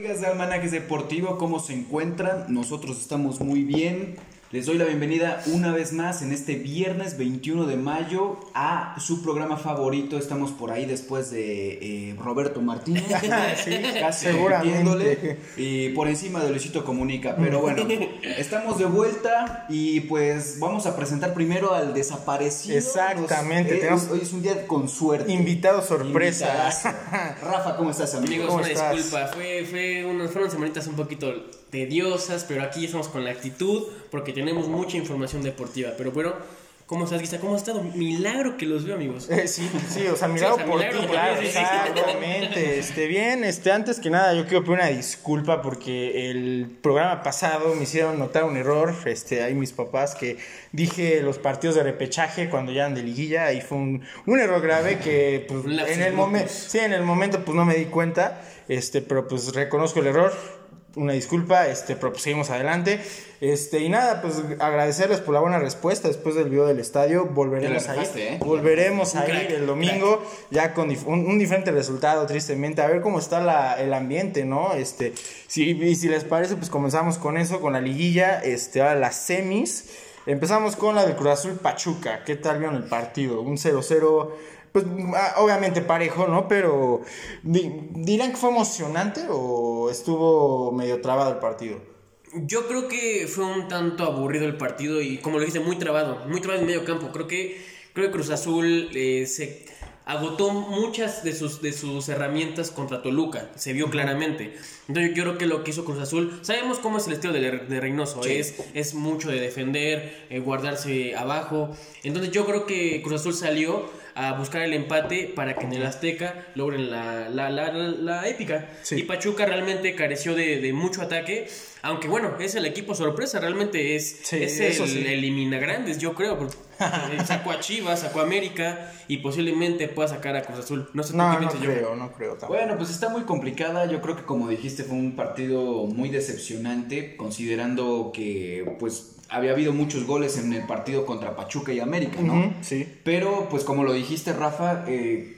Amigas de Almanaques Deportivo, ¿cómo se encuentran? Nosotros estamos muy bien. Les doy la bienvenida una vez más en este viernes 21 de mayo a su programa favorito. Estamos por ahí después de eh, Roberto Martínez, Sí, casi y por encima de Luisito Comunica. Pero bueno, estamos de vuelta y pues vamos a presentar primero al desaparecido. Exactamente, Nos- eh, tenemos- hoy es un día con suerte. Invitado sorpresa. Invitadazo. Rafa, ¿cómo estás, amigo? Amigos, ¿Cómo una estás? disculpa, fue, fue unas, fueron semanitas un poquito tediosas, pero aquí estamos con la actitud porque tenemos mucha información deportiva. Pero bueno, ¿cómo estás, Guisa? ¿Cómo has estado? Milagro que los veo, amigos. Eh, sí, sí, o sea, mirado o sea, por milagro ti, por claro, ti, sí, sí. exactamente. Este, bien, este, antes que nada, yo quiero pedir una disculpa porque el programa pasado me hicieron notar un error, este, ahí mis papás, que dije los partidos de repechaje cuando ya eran de liguilla, y fue un, un error grave que, pues, en el momento, sí, en el momento, pues, no me di cuenta, este, pero, pues, reconozco el error, una disculpa, este, pero pues seguimos adelante. Este, y nada, pues agradecerles por la buena respuesta después del video del estadio. Volveremos la a ir. ¿eh? Volveremos a ir el domingo, ya con dif- un, un diferente resultado, tristemente. A ver cómo está la- el ambiente, ¿no? Este, si, y si les parece, pues comenzamos con eso, con la liguilla, este, ahora las semis. Empezamos con la del Cruz Azul Pachuca. ¿Qué tal vieron el partido? Un 0-0. Pues ah, obviamente parejo, ¿no? Pero di- ¿dirán que fue emocionante o estuvo medio trabado el partido? Yo creo que fue un tanto aburrido el partido y, como lo dijiste, muy trabado, muy trabado en medio campo. Creo que, creo que Cruz Azul eh, se agotó muchas de sus, de sus herramientas contra Toluca, se vio claramente. Entonces yo creo que lo que hizo Cruz Azul, sabemos cómo es el estilo de, de Reynoso, es, es mucho de defender, eh, guardarse abajo. Entonces yo creo que Cruz Azul salió a buscar el empate para que en el Azteca logren la, la, la, la- la épica. Sí. Y Pachuca realmente careció de, de mucho ataque. Aunque bueno, es el equipo sorpresa, realmente es, Sí, es el sí. elimina grandes, yo creo. porque, sacó a Chivas, sacó a América y posiblemente pueda sacar a Cruz Azul. No sé No, qué no piensas, yo. creo, no creo tampoco. Bueno, pues está muy complicada. Yo creo que como dijiste fue un partido muy decepcionante, considerando que pues había habido muchos goles en el partido contra Pachuca y América, ¿no? Sí. Pero pues como lo dijiste, Rafa, eh,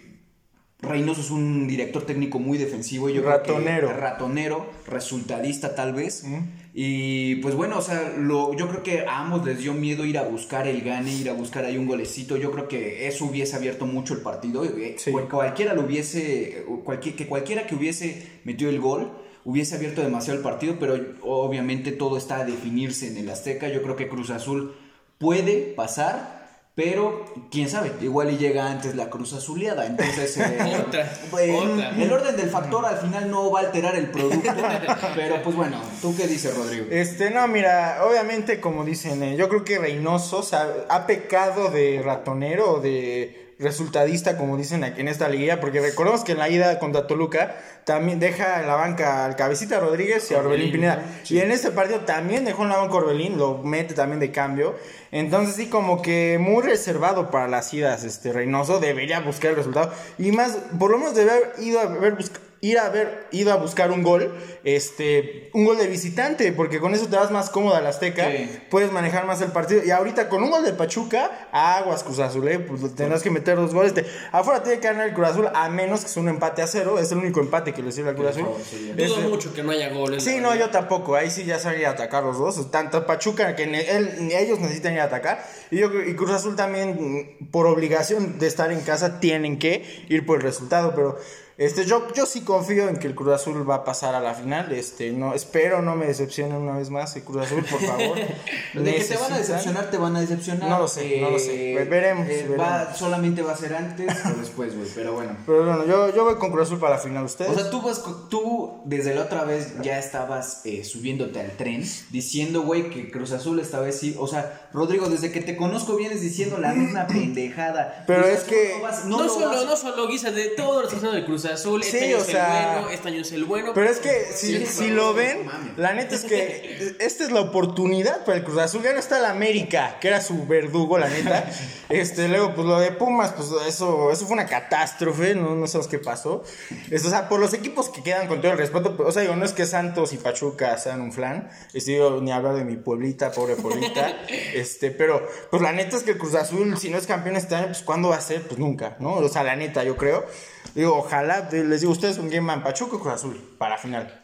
Reynoso es un director técnico muy defensivo yo creo que- Ratonero. ratonero, resultadista tal vez. Y pues bueno, o sea, lo, yo creo que a ambos les dio miedo ir a buscar el gane, ir a buscar ahí un golecito. Yo creo que eso hubiese abierto mucho el partido. eh, Sí. cual- Cualquiera lo hubiese, cualquier, que cualquiera que hubiese metido el gol hubiese abierto demasiado el partido, pero obviamente todo está a definirse en el Azteca. Yo creo que Cruz Azul puede pasar. Pero, quién sabe, igual y llega antes la cruz azuleada. Entonces, eh, Otra, eh, otra. el orden del factor al final no va a alterar el producto. pero, pues bueno, ¿tú qué dices, Rodrigo? Este, no, mira, obviamente, como dicen, eh, yo creo que Reynoso o sea, ha pecado de ratonero o de resultadista, como dicen aquí en esta liguilla, porque recordemos que en la ida contra Toluca también deja en la banca al Cabecita Rodríguez y a Orbelín Pineda. Y en este partido también dejó en la banca Orbelín, lo mete también de cambio. Entonces, sí, como que muy reservado para las idas, este Reynoso debería buscar el resultado. Y más, por lo menos debe haber ido a ver buscar ir a haber ido a buscar un gol, este, un gol de visitante, porque con eso te vas más cómodo al Azteca, Sí. puedes manejar más el partido. Y ahorita con un gol de Pachuca, aguas Cruz Azul, eh, pues tendrás que meter dos goles. Te- afuera tiene que ganar el Cruz Azul, a menos que sea un empate a cero, es el único empate que le sirve al Cruz Azul. sí, Dudo Este- mucho que no haya goles. Sí, no, yo tampoco. Ahí sí ya sabría atacar los dos. Tanto Pachuca, que ne- él- ni ellos necesitan ir a atacar. Y, yo, creo- y Cruz Azul también, mm, por obligación de estar en casa, tienen que ir por el resultado. Pero este, yo, yo sí confío en que el Cruz Azul va a pasar a la final. Este, no, espero no me decepcionen una vez más el Cruz Azul, por favor. De que te van a decepcionar, te van a decepcionar. No lo sé, no lo sé. Veremos, va- veremos. solamente va a ser antes o después, güey. Pero bueno. Pero bueno, yo, yo voy con Cruz Azul para la final. ¿Ustedes? O sea, tú, vas, tú desde la otra vez ya estabas eh, subiéndote al tren diciendo, güey, que Cruz Azul esta vez sí. O sea, Rodrigo, desde que te conozco vienes diciendo la misma pendejada. Pero Cruz es Azul que- No, vas- No, no lo solo, vas- no solo Guisa, de todo lo que está haciendo de Cruz Azul. Sí, este año o es sea, el bueno, este año es el bueno. Pero es que si, Sí, si lo ven, mames. la neta es que esta es la oportunidad para el Cruz Azul. Ya no está el América, que era su verdugo, la neta. Este, luego, pues lo de Pumas, pues eso, eso fue una catástrofe, no, no sabemos qué pasó. Esto, o sea, por los equipos que quedan con todo el respeto, o sea, digo, no es que Santos y Pachuca sean un flan, este, digo, ni hablar de mi pueblita, pobre pueblita, este, pero, pues la neta es que el Cruz Azul, si no es campeón este año, pues ¿cuándo va a ser? Pues nunca, ¿no? O sea, la neta, yo creo. Digo, ojalá, les digo, ustedes con quién van, Pachuca o Cruz Azul, para final.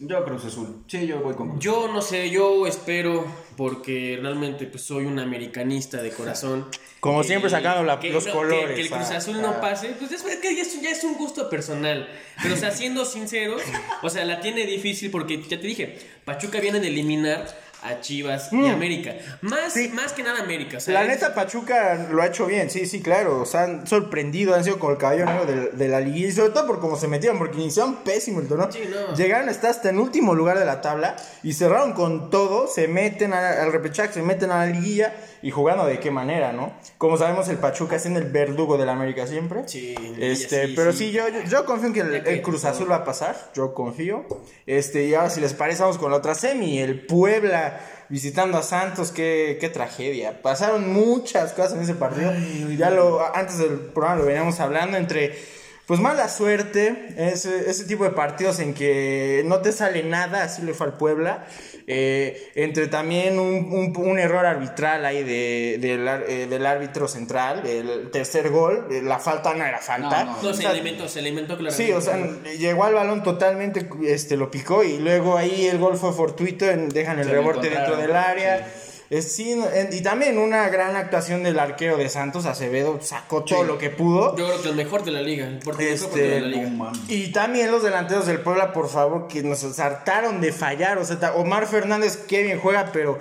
Yo Cruz Azul. Sí, yo voy con Cruz Yo no sé, yo espero, porque realmente pues soy un americanista de corazón. Como que- siempre sacando la- que los no- colores, Que, que el Cruz ah, Azul ah. no pase, pues es que ya es, ya es un gusto personal. Pero, o sea, siendo sinceros, o sea, la tiene difícil porque ya te dije, Pachuca viene de eliminar a Chivas y América. Más, Mm. Sí. más que nada América. La neta, Pachuca lo ha hecho bien, sí, sí, claro. O sea, han sorprendido, han sido con el caballo negro de, de la liguilla. Y sobre todo por cómo se metieron, porque iniciaron pésimo el torneo. Sí, no. Llegaron a estar hasta en último lugar de la tabla y cerraron con todo. Se meten a- al repechaje, se meten a la liguilla y jugando de qué manera, ¿no? Como sabemos, el Pachuca es en el verdugo de la América siempre. Sí, Este, sí, pero sí. sí, yo, yo, yo confío en que el, Cruz. Azul va a pasar. Yo confío. Este, y ahora, si les parece, vamos con la otra semi. El Puebla visitando a Santos. Qué, qué tragedia. Pasaron muchas cosas en ese partido. ya lo, antes del programa lo veníamos hablando entre. Pues mala suerte, ese, ese tipo de partidos en que no te sale nada, así le fue al Puebla. Eh, entre también un, un- un error arbitral ahí de, eh, del árbitro central, el tercer gol, eh, la falta no era falta. No, no. No, O se sea, alimentó, se alimentó claramente. Sí, o sea, llegó al balón totalmente, este, lo picó y luego ahí el gol fue fortuito, en- dejan el Se rebote dentro del área. Es, sí, en- y también una gran actuación del arquero de Santos, Acevedo, sacó todo lo que pudo. Yo creo que el mejor de la liga. El Este, portero de la liga. no mames. Y también los delanteros del Puebla, por favor, que nos hartaron de fallar. O sea, Omar Fernández, qué bien juega, pero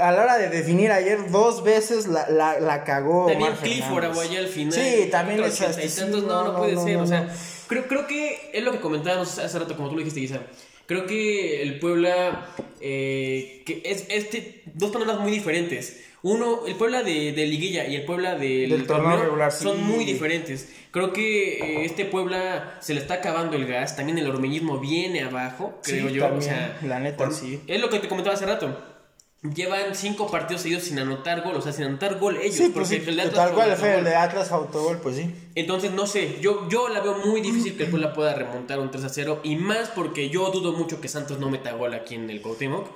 a la hora de definir ayer dos veces la, la, la cagó. También Omar Clifford Fernández. Aguayé al final. Sí, también tantos, sí, no, no, puede no, ser. no, o sea, no. creo, creo que es lo que comentábamos hace rato, como tú lo dijiste, Guisa. Creo que el Puebla, eh, que es este, dos panoramas muy diferentes. Uno, el Puebla de, de Liguilla y el Puebla del, Del torneo regular, sí. son muy diferentes. Creo que eh, este Puebla se le está acabando el gas, también el hormeñismo viene abajo, Sí, creo yo. también, o sea, la neta, por- sí. Es lo que te comentaba hace rato. Llevan cinco partidos seguidos sin anotar gol, o sea, sin anotar gol ellos. Sí, pues sí, porque el de Atlas tal cual el de Atlas autogol, pues sí. Entonces, no sé, yo, yo la veo muy difícil que el Puebla pueda remontar un 3 a 0. Y más porque yo dudo mucho que Santos no meta gol aquí en el Cuauhtémoc.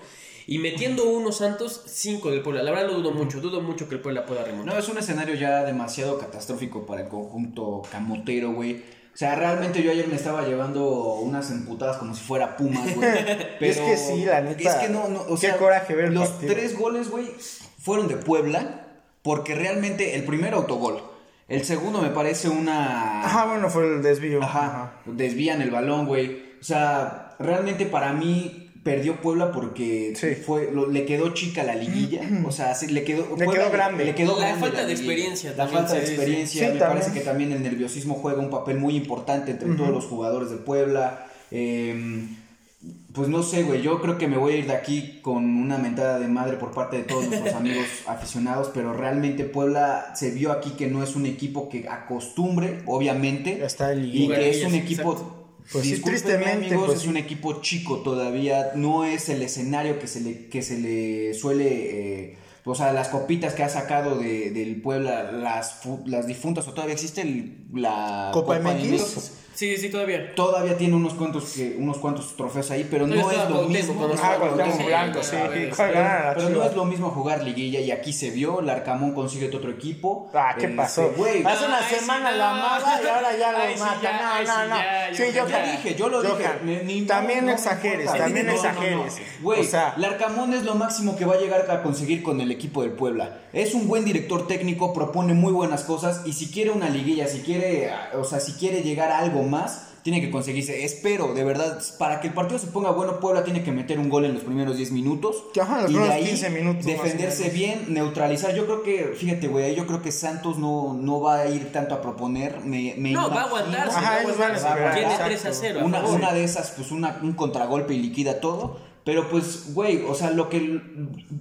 Y metiendo uno Santos, cinco del Puebla. La verdad lo dudo mucho, dudo mucho que el Puebla pueda remontar. No, es un escenario ya demasiado catastrófico para el conjunto camotero, güey. O sea, realmente yo ayer me estaba llevando unas emputadas como si fuera Pumas, güey. Pero Es que sí, la neta, Es que no, no, o qué coraje ver el los partido. tres goles, güey, fueron de Puebla, porque realmente el primero autogol. El segundo me parece una... Ajá, bueno, fue el desvío. Ajá, desvían el balón, güey. O sea, realmente para mí perdió Puebla porque Sí. fue lo- le quedó chica la liguilla, o sea, sí, le quedó Le quedó grande. le quedó La grande falta de experiencia la también, falta de experiencia, Sí, me también. parece que también el nerviosismo juega un papel muy importante entre todos los jugadores de Puebla. Eh, pues no sé, güey, yo creo que me voy a ir de aquí con una mentada de madre por parte de todos nuestros amigos aficionados, pero realmente Puebla se vio aquí que no es un equipo que acostumbre, obviamente, Está el y que es un Exacto. Pues sí, tristemente, amigos, pues es sí. un equipo chico todavía, no es el escenario que se le, que se le suele, eh, o sea, las copitas que ha sacado de, del Puebla, las, las difuntas, o todavía existe el- la Copa MX. Sí, sí, todavía. Todavía tiene unos cuantos, que, unos cuantos trofeos ahí, pero no es lo mismo. cuando Ah, sí, ver, sí, este, ¿cuál gana la Pero no es lo mismo jugar liguilla y aquí se vio, el Arcamón consigue otro equipo. Ah, ¿qué Este, pasó? güey, Hace una Ay, sí, semana no. lo amaba y ahora ya lo Ay, sí, mata. no, no, sí, no. sí, yo- dije, yo lo dije, también exageres, también exageres. Güey, o sea, Larcamón es lo máximo que va a llegar a conseguir con el equipo del Puebla. Es un buen director técnico, propone muy buenas cosas y si quiere una liguilla, si quiere, o sea, si quiere llegar a algo más, tiene que conseguirse. Espero, de verdad, para que el partido se ponga bueno, Puebla tiene que meter un gol en los primeros 10 minutos. Ajá, los y de ahí 15 minutos, más o defenderse bien, neutralizar. Yo creo que, fíjate, güey, yo creo que Santos no, no va a ir tanto a proponer. Me, me No, va a aguantarse. Ajá, ellos van a Tiene exacto. 3 a 0. a una, de esas, pues una, un contragolpe y liquida todo. Pero pues, güey, o sea, lo que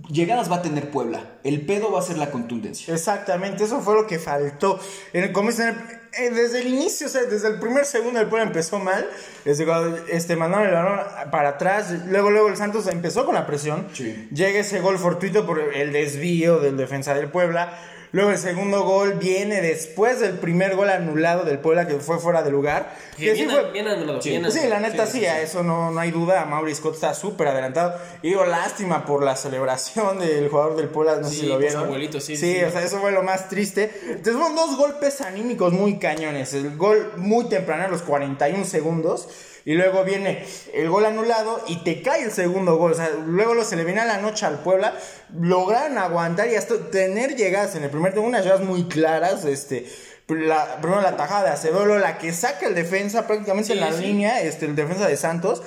llegadas va a tener Puebla. El pedo va a ser la contundencia. Exactamente, eso fue lo que faltó. En el, como dicen, eh, desde el inicio, o sea, desde el primer segundo el Puebla empezó mal. Desde cuando este, mandaron el balón para atrás. Luego, luego el Santos empezó con la presión. Sí. Llega ese gol fortuito por el desvío del defensa del Puebla. Luego el segundo gol viene después del primer gol anulado del Puebla que fue fuera de lugar. Que Que sí bien, fue- bien anulado, Sí. bien Sí, la neta sí, a eso no, no hay duda. Mauri Scott está súper adelantado. Y digo, lástima por la celebración del jugador del Puebla, no sé Sí, si lo vieron. abuelito, sí, Sí, sí. o sea, eso fue lo más triste. Entonces fueron dos golpes anímicos muy cañones. El gol muy temprano, a los 41 segundos. Y luego viene el gol anulado y te cae el segundo gol. O sea, luego lo, se le viene a la noche al Puebla. Lograron aguantar y hasta tener llegadas en el primer tiempo, unas llegadas muy claras. Este, la, primero la tajada de Acevedo, luego la que saca el defensa prácticamente Sí, en la sí. línea, este, el defensa de Santos.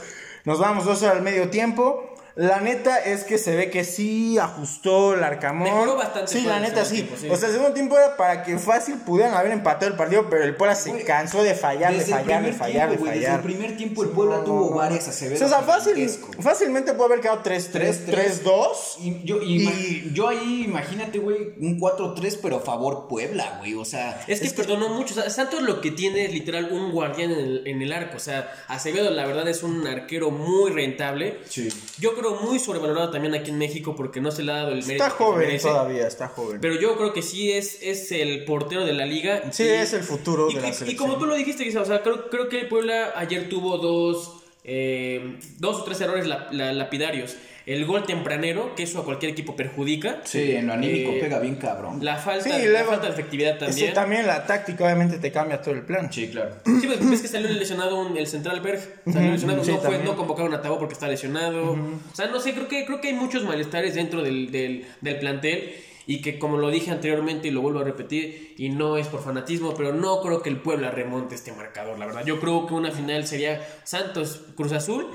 Nos vamos dos horas al medio tiempo. La neta es que se ve que sí ajustó el Arcamón. Mejoró bastante Sí, la neta sí. tiempo, sí. O sea, el segundo tiempo era para que fácil pudieran haber empatado el partido, pero el Puebla se cansó de fallar, de Desde fallar, de primer fallar, de tiempo, güey, Desde fallar. el primer tiempo el Puebla No, tuvo no, varias O Acevedo. sea, fácil, fácilmente puede haber quedado 3-3, 3-2. Y yo, y yo ahí, imagínate, güey, un 4-3, pero a favor Puebla, güey. O sea, Es que perdonó mucho. O sea, Santos lo que tiene es literal un guardián en el, en el arco. O sea, Acevedo, la verdad, es un arquero muy rentable. Sí. Yo creo muy sobrevalorado también aquí en México porque no se le ha dado el mérito. Está joven todavía, está joven. Pero yo creo que sí es, es el portero de la liga. Sí, Y- es el futuro y, de la y- y selección. como tú lo dijiste, o sea, creo, creo que el Puebla ayer tuvo dos, eh, dos o tres errores la- la- lapidarios. El gol tempranero, que eso a cualquier equipo perjudica. Sí, en lo anímico Eh, pega bien cabrón. La falta, Sí, la falta de efectividad también. también la táctica obviamente te cambia todo el plan. Sí, claro. Sí, pues ves que salió lesionado un- el central Berg. Salió lesionado, sí, no, fue, no convocaron a Tabo porque está lesionado. O sea, no sé, creo que, creo que hay muchos malestares dentro del, del, del plantel. Y que como lo dije anteriormente y lo vuelvo a repetir, y no es por fanatismo, pero no creo que el Puebla remonte este marcador, la verdad. Yo creo que una final sería Santos Cruz Azul.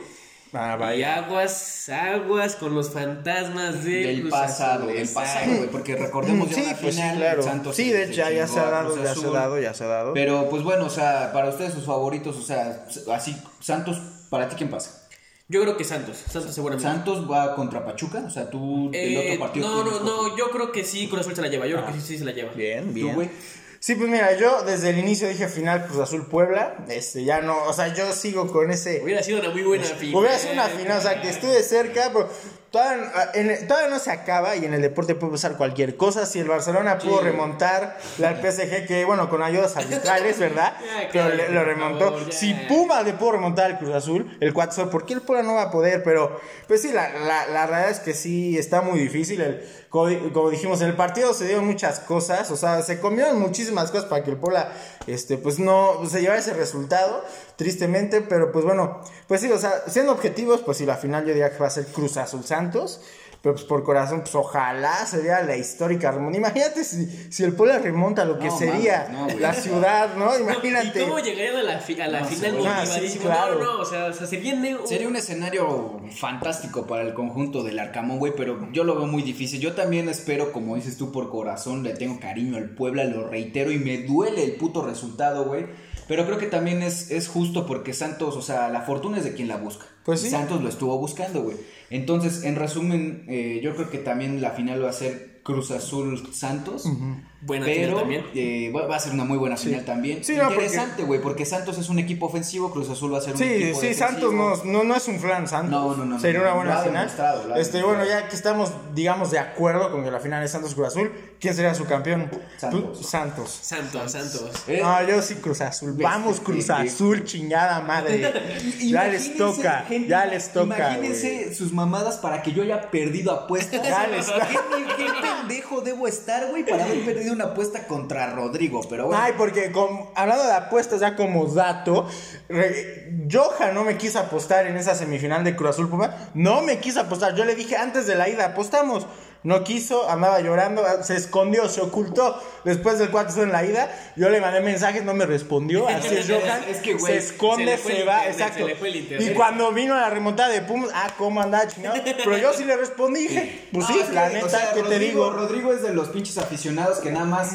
Ah, Y aguas, aguas con los fantasmas del, Del Cruz pasado, Azul. del Exacto. pasado, güey, porque recordemos ya Sí, una pues sí, final, claro. Santos Sí, de hecho ya, ya se ha dado, ya se ha dado, ya se ha dado. Pero pues bueno, o sea, para ustedes sus favoritos, o sea, así, Santos, ¿para ti quién pasa? Yo creo que Santos, Santos seguramente. Santos va contra Pachuca, o sea, tú del Eh, otro partido. no, ¿quién no, no, yo creo que sí, Cruz Azul se la lleva. Yo creo que sí, sí se la lleva. Bien, ¿Tú, bien. güey? Sí, pues mira, yo desde el inicio dije final Cruz Azul Puebla. Este, ya no, o sea, yo sigo con ese. Hubiera sido una muy buena final. Hubiera sido una final, o sea, que estuve cerca, pero todavía, en- todavía no se acaba y en el deporte puede pasar cualquier cosa. Si el Barcelona pudo remontar la PSG, que bueno, con ayudas arbitrales, ¿verdad? Pero le- lo remontó. favor, si Puma le pudo remontar al Cruz Azul, el 4 ¿por qué el Puebla no va a poder? Pero, pues sí, la, la, la realidad es que sí está muy difícil. El, como, como dijimos, en el partido se dieron muchas cosas, o sea, se comieron muchísimas cosas para que el Puebla, este, pues no, se llevara ese resultado, tristemente, pero pues bueno, pues sí, o sea, siendo objetivos, pues sí, la final yo diría que va a ser Cruz Azul Santos. Pero pues por corazón, pues ojalá sería la histórica remonta. Imagínate si, si el Puebla remonta lo que No, sería mames, no, güey. la ciudad, ¿no? Imagínate. ¿Y cómo llegarían a la, fi- a la No, final sí, ah, sí, claro. No, no, o sea, o sea, se viene un... Sería un escenario fantástico para el conjunto del Arcamón, güey, pero yo lo veo muy difícil. Yo también espero, como dices tú, por corazón, le tengo cariño al Puebla, lo reitero, y me duele el puto resultado, güey. Pero creo que también es, es justo porque Santos, o sea, la fortuna es de quien la busca. Pues sí. Santos lo estuvo buscando, güey. Entonces, en resumen, eh, yo creo que también la final va a ser Cruz Azul Santos. Buena final Pero también. eh, va a ser una muy buena final también. Sí, no, porque- Interesante, güey, porque Santos es un equipo ofensivo, Cruz Azul va a ser un Sí, equipo sí, defensivo. Santos no, no, no es un flan Santos. No, no, no, Sería no, una buena final. este, bueno, ya que estamos, digamos, de acuerdo con que la final es Santos Cruz Azul, ¿quién sería su campeón? Santos. Tú- Santos. Santos, Santos. Eh, No, yo sí Cruz Azul. Vamos Cruz. Azul, chingada madre. ya les Imagínense, toca, gente, ya les toca. Imagínense sus mamadas para que yo haya perdido apuestas. Ya les toca. ¿Qué, qué pendejo debo estar, güey, para haber perdido una apuesta contra Rodrigo? Pero bueno. Ay, porque con- hablando de apuestas ya como dato, re- no me quiso apostar en esa semifinal de Cruz Azul Puma. No me quiso apostar. Yo le dije antes de la ida, apostamos. No quiso, andaba llorando, se escondió, se ocultó. Después del 4 en la ida, yo le mandé mensajes, no me respondió. Así es, Johan. Es que, güey, se esconde, se le se, fue el va, internet, exacto. se le fue el internet. y cuando vino la remontada de Pumas, ah, cómo andaba chingado. Pero yo sí le respondí, dije, pues sí, la o neta, sea, ¿qué te Rodrigo- digo? Rodrigo es de los pinches aficionados que nada más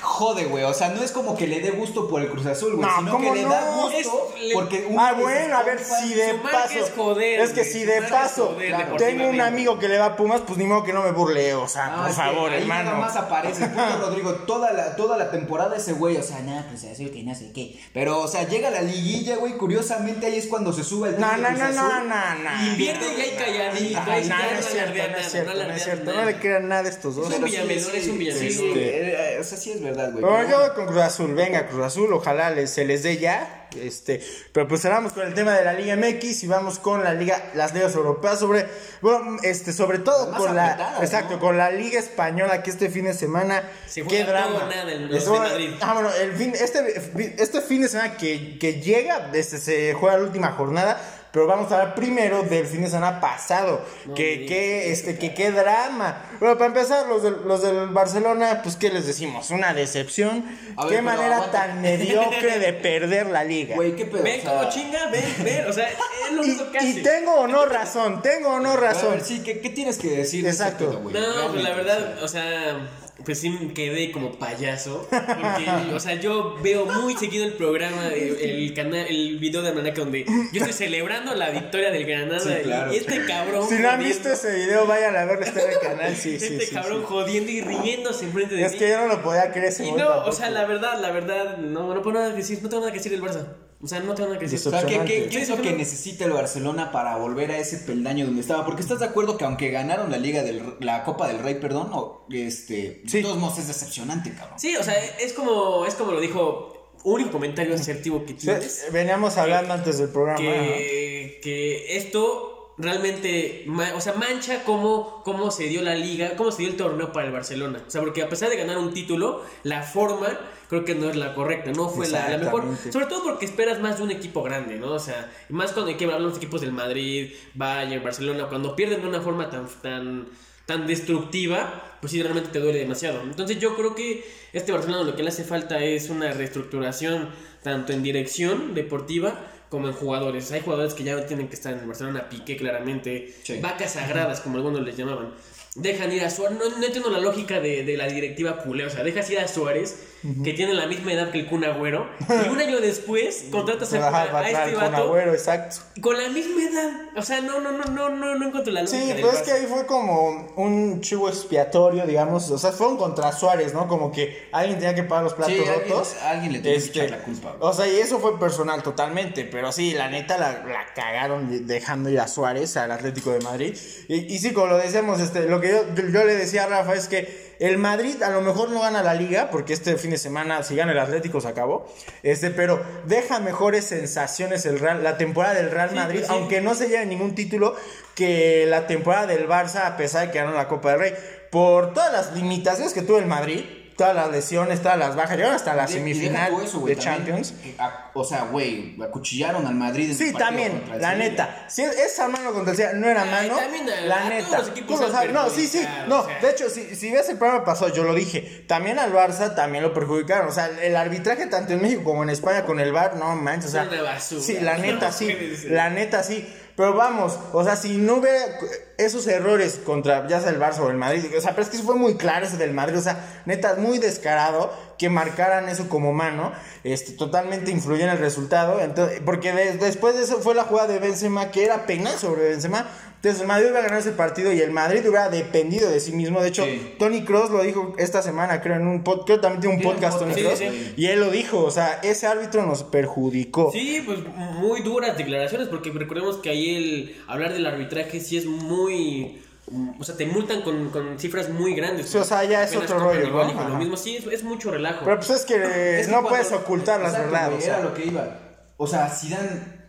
jode, güey. O sea, no es como que le dé gusto por el Cruz Azul, güey. No, sino ¿cómo que le no? da gusto Es- porque uno Ah, bueno, a ver si de paso. es joder, es que si de paso tengo un amigo que le va a Pumas, pues ni modo que no me me burle, o sea, No, por favor, ahí hermano. Nada más aparece puto Rodrigo toda la, toda la temporada ese güey, o sea, nada, pues así que no sé qué. Pero, o sea, llega la liguilla, güey, curiosamente ahí es cuando se sube el No, no, no, no, no, no. Y Pierde y hay calladito. Ahí no, es cierto, no es cierto, no es cierto. No le crean nada a estos dos. Es un Villamelón, es un Villamelón. eh, o sea, sí es verdad, güey. Pero yo con Cruz Azul, venga Cruz Azul, ojalá se les dé ya. Este, pero pues cerramos con el tema de la Liga MX y vamos con la Liga, las ligas europeas sobre, bueno, este, sobre todo con la, exacto, ¿no? con la Liga española que este fin de semana, Se qué drama. nada. Ah, bueno, el fin, este, este fin de semana que, que llega, este, se juega la última jornada. Pero vamos a hablar primero del fin de semana pasado. No que, digas. este, que qué drama. Bueno, para empezar, los del, los del Barcelona, pues, ¿qué les decimos? Una decepción. A ver, qué pero manera aguanta. tan mediocre de perder la liga. Güey, qué pedo. Ven o sea, como chinga, ven, ven. O sea, es lo y, único que y tengo o no razón, tengo o no A razón. ver, sí, ¿qué, qué tienes que decir? Exacto. pedo, güey? No, pues la verdad, o sea, pues sí me quedé como payaso. Porque, o sea, yo veo muy seguido el programa, el, el canal, el video de Manaca donde yo estoy celebrando la victoria del Granada. Sí, claro. Y este cabrón. Si no han visto ese video, vayan a verlo, está en el canal. Sí, sí, Este sí, cabrón sí. jodiendo y riéndose enfrente de Es mí. que yo no lo podía creer ese Y no, o sea, la verdad, la verdad, no, no puedo nada que decir, no tengo nada que decir del Barça. O sea, no tengo nada que decir. O sea, ¿qué, qué, Decepcionante. qué es lo que necesita el Barcelona para volver a ese peldaño donde estaba? Porque estás de acuerdo que aunque ganaron la Liga del la Copa del Rey, perdón, o este, Sí. de todos modos es decepcionante, cabrón. Sí, o sea, es como, es como lo dijo, único comentario asertivo que Sí, tienes. Veníamos hablando antes del programa. que, que esto realmente, o sea, mancha cómo, cómo se dio la liga, cómo se dio el torneo para el Barcelona. O sea, porque a pesar de ganar un título, la forma creo que no es la correcta, no fue la, la mejor. Sobre todo porque esperas más de un equipo grande, ¿no? O sea, más cuando hay que hablar de los equipos del Madrid, Bayern, Barcelona, cuando pierden de una forma tan, tan, tan destructiva, pues sí, realmente te duele demasiado. Entonces yo creo que este Barcelona lo que le hace falta es una reestructuración tanto en dirección deportiva como en jugadores. Hay jugadores que ya tienen que estar en el Barcelona, Piqué claramente, Sí. vacas sagradas como algunos les llamaban. Dejan ir a Suárez, no, no entiendo la lógica de, de la directiva culé, o sea, dejas ir a Suárez, que tiene la misma edad que el Kun Agüero, y un año después contratas a, a atrás este con vato Agüero, exacto. con la misma edad. O sea, no, no, no, no, no, no encuentro la lógica Sí, del pues es que ahí fue como un chivo expiatorio, digamos. O sea, fueron contra Suárez, ¿no? Como que alguien tenía que pagar los platos Sí, alguien- rotos. alguien le tenía que Este, echar la culpa, güey. O sea, y eso fue personal totalmente. Pero sí, la neta la, la cagaron de- dejando ir a Suárez al Atlético de Madrid. Y, y sí, como lo decíamos, este, lo que yo, yo, yo le decía a Rafa es que el Madrid a lo mejor no gana la liga, porque este fin de semana, si gana el Atlético, se acabó. Este, pero deja mejores sensaciones el Real, la temporada del Real Madrid, pues sí. aunque no se lleve ningún título, que la temporada del Barça, a pesar de que ganó la Copa del Rey, por todas las limitaciones que tuvo el Madrid, todas las lesiones, todas las bajas, llegaron hasta la deja semifinal eso, de también, Champions. que a- o sea, güey, acuchillaron al Madrid en Sí, también, la neta. Si es- esa mano contra el Sevilla no era Ay, mano, también a- la neta. todos los equipos tú lo sabes. No, sí, sí. No, o sea. de hecho, si, si ves el programa pasado, yo lo dije. También al Barça también lo perjudicaron. O sea, el arbitraje tanto en México como en España con el VAR, no manches. O sea, basura. sí, la neta No sí. La neta sí. Pero vamos, o sea, si no hubiera esos errores contra ya sea el Barça o el Madrid, o sea, pero es que fue muy claro ese del Madrid, o sea, neta, muy descarado que marcaran eso como mano, este, totalmente influyó en el resultado, entonces, porque de- después de eso fue la jugada de Benzema, que era penal sobre Benzema, entonces el Madrid iba a ganar ese partido y el Madrid hubiera dependido de sí mismo, de hecho, Sí. Tony Cross lo dijo esta semana, creo, en un podcast, creo también tiene un Tiene un podcast, Tony Cross, sí, sí. y él lo dijo, o sea, ese árbitro nos perjudicó. Sí, pues muy duras declaraciones, porque recordemos que ahí el hablar del arbitraje sí es muy. O sea, te multan con, con cifras muy grandes. Sí, o sea, ya es otro rollo, igual ¿no? con lo mismo, sí, es, es mucho relajo. Pero pues es que Es que no cuando- puedes ocultar las verdades. güey, o sea. Era lo que iba. O sea, Zidane,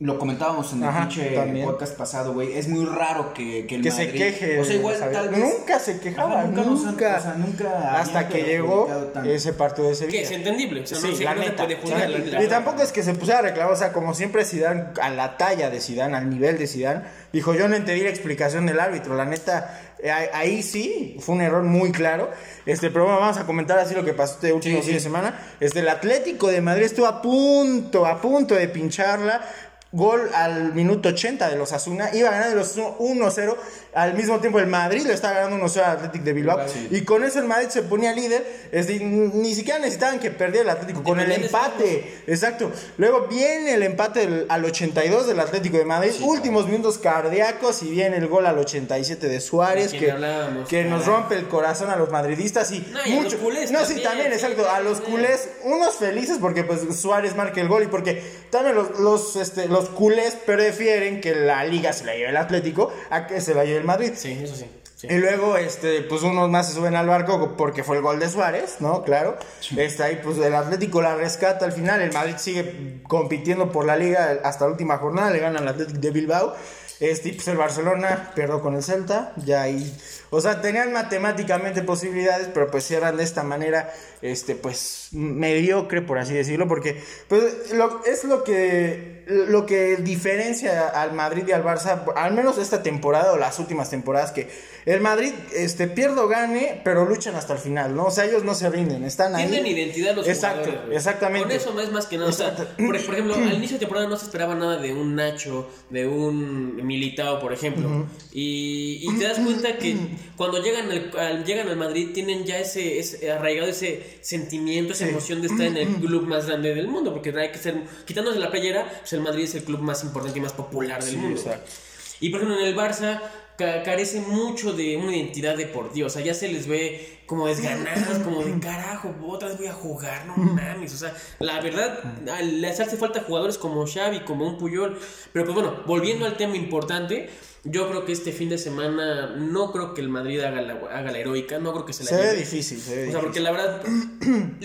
lo comentábamos en el Ajá, pinche también. podcast pasado, güey. Es muy raro que, que el que se queje. O sea, igual tal vez. Nunca se quejaba, Ajá, nunca. han- o sea, nunca hasta que llegó ese partido de Sevilla. que es entendible. O sea, Sí, no, la no se neta. puede juzgar Sí, la- la- y tampoco es que se pusiera a reclamar, o sea, como siempre Zidane, a la talla de Zidane, al nivel de Zidane, dijo, yo no entendí la explicación del árbitro, la neta, eh, ahí sí, fue un error muy claro, este, pero bueno, vamos a comentar así lo que pasó este último Sí, fin sí. de semana, este, el Atlético de Madrid estuvo a punto, a punto de pincharla, Gol al minuto 80 de los Asuna. Iba ganando los 1-0. Al mismo tiempo el Madrid le estaba ganando 1-0 al Atlético de Bilbao. Y con eso el Madrid se ponía líder. Es decir, ni siquiera necesitaban que perdiera el Atlético. Con el empate. Exacto. Luego viene el empate del- al 82 del Atlético de Madrid. Últimos minutos cardíacos. Y viene el gol al 87 de Suárez. Que, nos rompe el corazón a los madridistas. Y, No, y a los culés No, sí, también, exacto. A los culés unos felices porque pues Suárez marca el gol y porque también los, los, este, los culés prefieren que la liga se la lleve el Atlético a que se la lleve el Madrid. Sí, eso sí. sí. Y luego, este, pues unos más se suben al barco porque fue el gol de Suárez, ¿no? Claro. Está ahí, pues el Atlético la rescata al final. El Madrid sigue compitiendo por la liga hasta la última jornada. Le gana al Atlético de Bilbao. Este, pues el Barcelona perdió con el Celta. Ya ahí. O sea, tenían matemáticamente posibilidades, pero pues cierran de esta manera, este, pues mediocre, por así decirlo, porque pues es lo que lo que diferencia al Madrid y al Barça, al menos esta temporada o las últimas temporadas, que el Madrid este, pierde o gane, pero luchan hasta el final, ¿no? O sea, ellos no se rinden, están ahí. Tienen identidad los Exacto, jugadores. exactamente. Con eso más, más que nada. O sea, por, por ejemplo, al inicio de temporada no se esperaba nada de un Nacho, de un Militao, por ejemplo. y, y te das cuenta que cuando llegan al, al- llegan al Madrid tienen ya ese, ese arraigado ese sentimiento, esa emoción de estar en el club más grande del mundo. Porque hay que ser, quitándose la playera, pues el Madrid es el club más importante y más popular del Sí, mundo. exacto. Y por ejemplo en el Barça carece mucho de una identidad deportiva, o sea, ya se les ve como desganados, como de carajo, otra vez voy a jugar, no mames, o sea, la verdad, les hace falta jugadores como Xavi, como un Puyol, pero pues bueno, volviendo al tema importante, yo creo que este fin de semana no creo que el Madrid haga la, haga la heroica, no creo que se la Se ve difícil, se ve O sea, difícil. porque la verdad,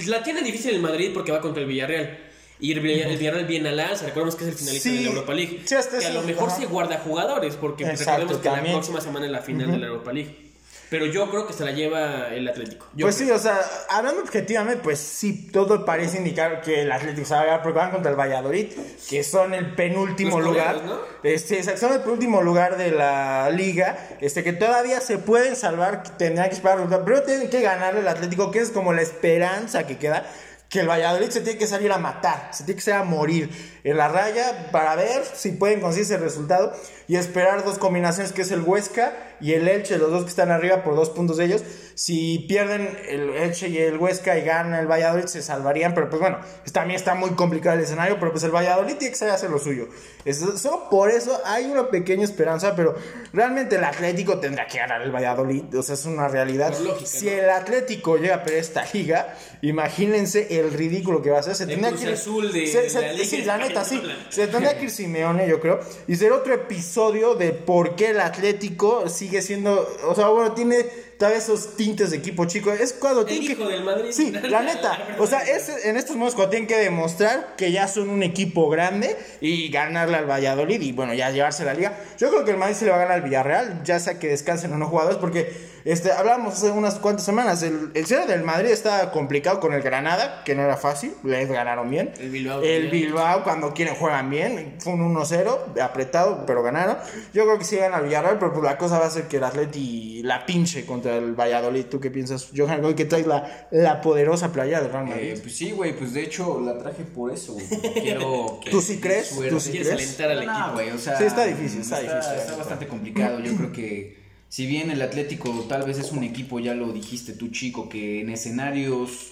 la tiene difícil el Madrid porque va contra el Villarreal. Y el el Villarreal viene al alza, recordemos que es el finalista Sí, de la Europa League. sí, que a lo mejor ajá. se guarda jugadores, porque pues, Exacto, recordemos que la también. próxima semana es la final de la Europa League. Pero yo creo que se la lleva el Atlético. Yo pues creo. sí, o sea, hablando objetivamente, pues sí, todo parece indicar que el Atlético se va a ganar porque van contra el Valladolid, que son el penúltimo Los lugar. ¿no? Este, son el penúltimo lugar de la liga, este, que todavía se pueden salvar, tendrán que esperar, pero tienen que ganarle el Atlético, que es como la esperanza que queda. Que el Valladolid se tiene que salir a matar, se tiene que salir a morir en la raya para ver si pueden conseguir ese resultado y esperar dos combinaciones que es el Huesca y el Elche, los dos que están arriba por dos puntos de ellos. Si pierden el Elche y el Huesca y gana el Valladolid se salvarían, pero pues bueno, también está muy complicado el escenario, pero pues el Valladolid tiene que hacer lo suyo. Es- solo por eso hay una pequeña esperanza, pero realmente el Atlético tendrá que ganar el Valladolid, o sea, es una realidad. Si ¿no? el Atlético llega a perder esta liga, imagínense el ridículo que va a hacer. Se tendría que ir- Azul de- se- de se- la Liga sí, la neta, sí. Española. Se tendría que ir Simeone, yo creo. Y será otro episodio de por qué el Atlético sigue siendo. O sea, bueno, tiene todavía esos tintes de equipo chico. Es cuando El tiene que. del Madrid. Sí, la neta. O sea, es en estos momentos cuando tienen que demostrar que ya son un equipo grande y ganarle al Valladolid y bueno, ya llevarse la liga. Yo creo que el Madrid se le va a ganar al Villarreal, ya sea que descansen o no jugadores, porque este, hablamos hace unas cuantas semanas. El, el cierre del Madrid estaba complicado con el Granada, que no era fácil, les ganaron bien. El Bilbao El. Bilbao, cuando quieren, juegan bien. Fue un 1-0, apretado, pero ganaron. Yo creo que sí ganan al Villarreal, pero pues la cosa va a ser que el Atleti la pinche contra el Valladolid. ¿Tú qué piensas, Johan? Hoy que traes la, la poderosa playa del Real Madrid. Eh, pues sí, güey, pues de hecho la traje por eso, güey. Quiero que ¿Tú sí crees? suerte. ¿Tú sí Quieres crees? alentar al No, equipo. güey, o sea, Sí, está difícil, está difícil, Está está bastante complicado. Yo creo que si bien el Atlético tal vez es un equipo, ya lo dijiste tú, chico, que en escenarios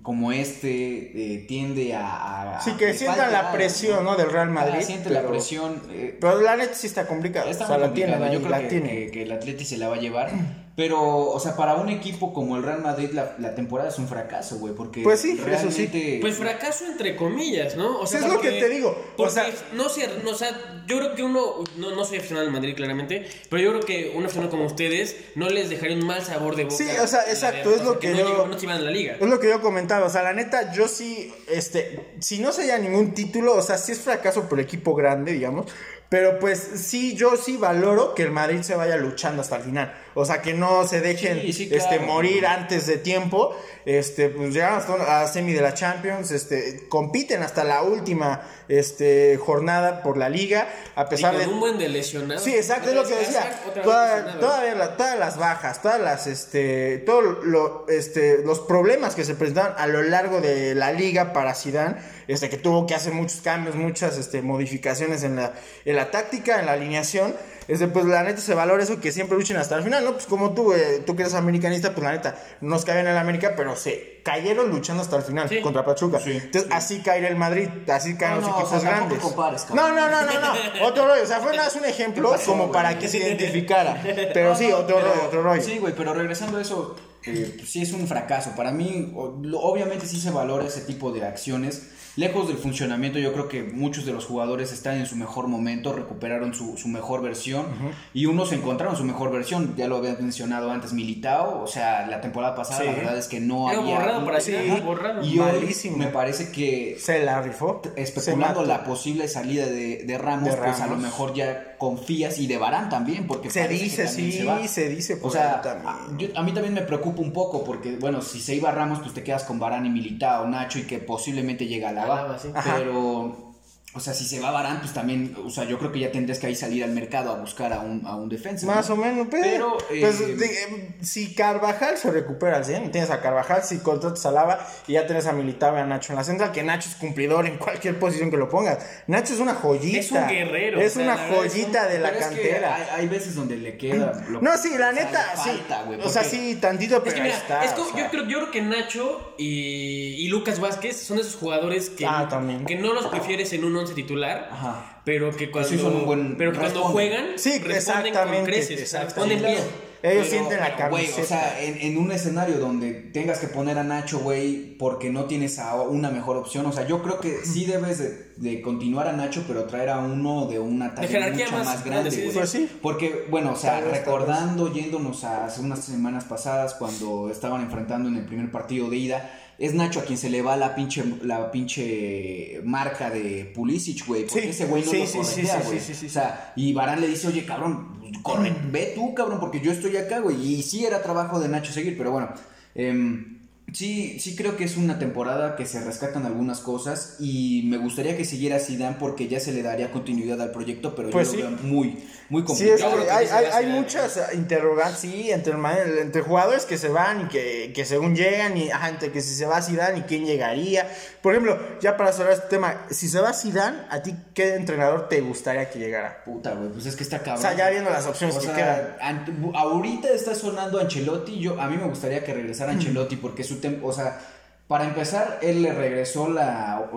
como este eh, tiende a, a- Sí, que sientan falta la presión, ¿no? Del Real Ah, Madrid. siente la pero- presión. eh, Pero la neta sí está complicada. Está o sea, la tiene. Yo creo la que, tiene. que- que el Atleti se la va a llevar. Pero, o sea, para un equipo como el Real Madrid, la, la temporada es un fracaso, güey. Porque Pues sí, eso sí. realmente- Pues fracaso entre comillas, ¿no? O Sí, es lo que te digo, o Porque, sea- no sé, no, o sea, yo creo que uno, no, no soy aficionado al Madrid claramente, pero yo creo que un aficionado como ustedes no les dejaría un mal sabor de boca. Sí, o sea, exacto, es lo que no yo- no se iban a la liga. Es lo que yo comentaba, o sea, la neta, yo sí, este, si no se haya ningún título, o sea, sí es fracaso por equipo grande, digamos, pero pues sí, yo sí valoro que el Madrid se vaya luchando hasta el final, o sea, que no se dejen, Sí, sí, este, morir antes de tiempo, este, pues llegan hasta a semi de la Champions, este, compiten hasta la última, este, jornada por la liga, a Y pesar con de... un buen de lesionados. Sí, exacto, es lo que decía. Toda- todavía la- todas las bajas, todas las, este, todo lo, este, los problemas que se presentaron a lo largo de la liga para Zidane, este, que tuvo que hacer muchos cambios, muchas este, modificaciones en la, en la táctica, en la alineación. Este, pues la neta se valora eso que siempre luchen hasta el final, ¿no? Pues como tú, eh, tú que eres americanista, pues la neta, nos caen en el América, pero se cayeron luchando hasta el final Sí. contra Pachuca. Entonces, así caerá el Madrid, así caen No, los no, equipos o sea, tampoco grandes. compares, no, no, no, no, no, otro rollo. O sea, fue nada más un ejemplo ¿Qué pasó, como güey? para que se identificara. Pero sí, otro Pero- rollo, otro rollo. Sí, güey, pero regresando a eso, eh, pues sí es un fracaso. Para mí, obviamente sí se valora ese tipo de acciones. Lejos del funcionamiento, yo creo que muchos de los jugadores están en su mejor momento, recuperaron su, su mejor versión y unos encontraron su mejor versión. Ya lo había mencionado antes, Militao. O sea, la temporada pasada, Sí. la verdad es que no Era había. borrado para Sí, borrado. Y hoy Malísimo. me parece que Se la rifó. especulando la posible salida de, de Ramos, De pues a lo mejor ya confías y de Barán también, porque Se dice, sí, se va. se dice O por sea, ahí también. a, yo- a mí también me preocupa un poco porque, bueno, si se iba Ramos, pues te quedas con Barán y Militao, Nacho y que posiblemente llega a la Alaba, sí. Ajá. Pero, o sea, si se va Barán, pues también, o sea, yo creo que ya tendrías que ahí salir al mercado a buscar a un, a un defensa. Más ¿no? o menos, pero, Pero, pues, eh, de- eh, si Carvajal se recupera al 100, tienes a Carvajal, si contratas a Lava y ya tienes a Militao y a Nacho en la central, que Nacho es cumplidor en cualquier posición que lo pongas. Nacho es una joyita. Es un guerrero, Es o sea, una es joyita de la Pero es que cantera. hay, hay veces donde le queda. lo- No, sí, la o sea, neta, sí. falta, o sea, sí, tantito, pero Es que mira, está. es que o sea. yo, creo, yo creo que Nacho y, y Lucas Vázquez son esos jugadores que, Ah, también. que no los prefieres en un once titular, Ajá. pero que cuando, sí son un buen- pero que cuando juegan, Sí, responden exactamente, con creces, responden bien. claro. Ellos Pero, sienten la pero, güey, camiseta. o sea, en, en un escenario donde tengas que poner a Nacho, güey, porque no tienes a una mejor opción. O sea, yo creo que sí debes de, de continuar a Nacho, pero traer a uno de una talla mucho más más, grande, güey. sí. Pues sí. Porque, bueno, o sea, recordando, yéndonos a hace unas semanas pasadas cuando estaban enfrentando en el primer partido de ida, es Nacho a quien se le va la pinche, la pinche marca de Pulisic, güey. Porque Sí, ese güey no sí, lo corretea, güey. sí, sí, sí. O sea, y Barán le dice, oye, cabrón, corre, ve tú, cabrón, porque yo estoy acá, güey. Y sí era trabajo de Nacho seguir, pero bueno. em, sí, sí creo que es una temporada que se rescatan algunas cosas y me gustaría que siguiera Zidane porque ya se le daría continuidad al proyecto, pero Pues yo sí. lo veo muy, muy Sí, complicado. es que hay, sí se hay, hay hacer. muchas eh, interrogantes, sí, entre, entre jugadores que se van y que, que según llegan, y ajá, entre que si se va Zidane y quién llegaría. Por ejemplo, ya para cerrar este tema, si se va Zidane, ¿a ti qué entrenador te gustaría que llegara? Puta, güey, pues es que está cabrón. O sea, ya viendo las opciones O que sea, quedan. ahorita está sonando Ancelotti. Yo, a mí me gustaría que regresara Ancelotti porque su o sea, para empezar, él le regresó la,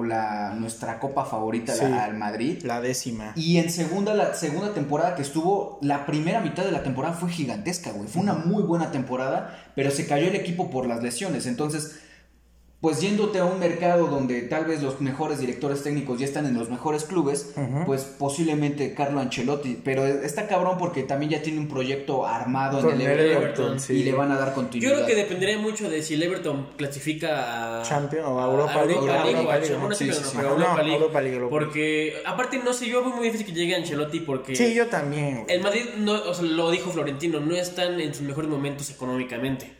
nuestra copa favorita la- al Madrid. La décima. Y en segunda, la segunda temporada que estuvo, la primera mitad de la temporada fue gigantesca, güey. Fue una muy buena temporada, pero se cayó el equipo por las lesiones. Entonces, pues yéndote a un mercado donde tal vez los mejores directores técnicos ya están en los mejores clubes, pues posiblemente Carlo Ancelotti. Pero está cabrón porque también ya tiene un proyecto armado Con en el el Everton, Everton, sí. y le van a dar Yo continuidad. creo que dependería mucho de si el Everton clasifica a Champions o a Europa League. Europa Porque, aparte, no sé, yo veo muy difícil que llegue Ancelotti porque Sí, yo también. güey. el Madrid, no, o sea, lo dijo Florentino, no están en sus mejores momentos económicamente.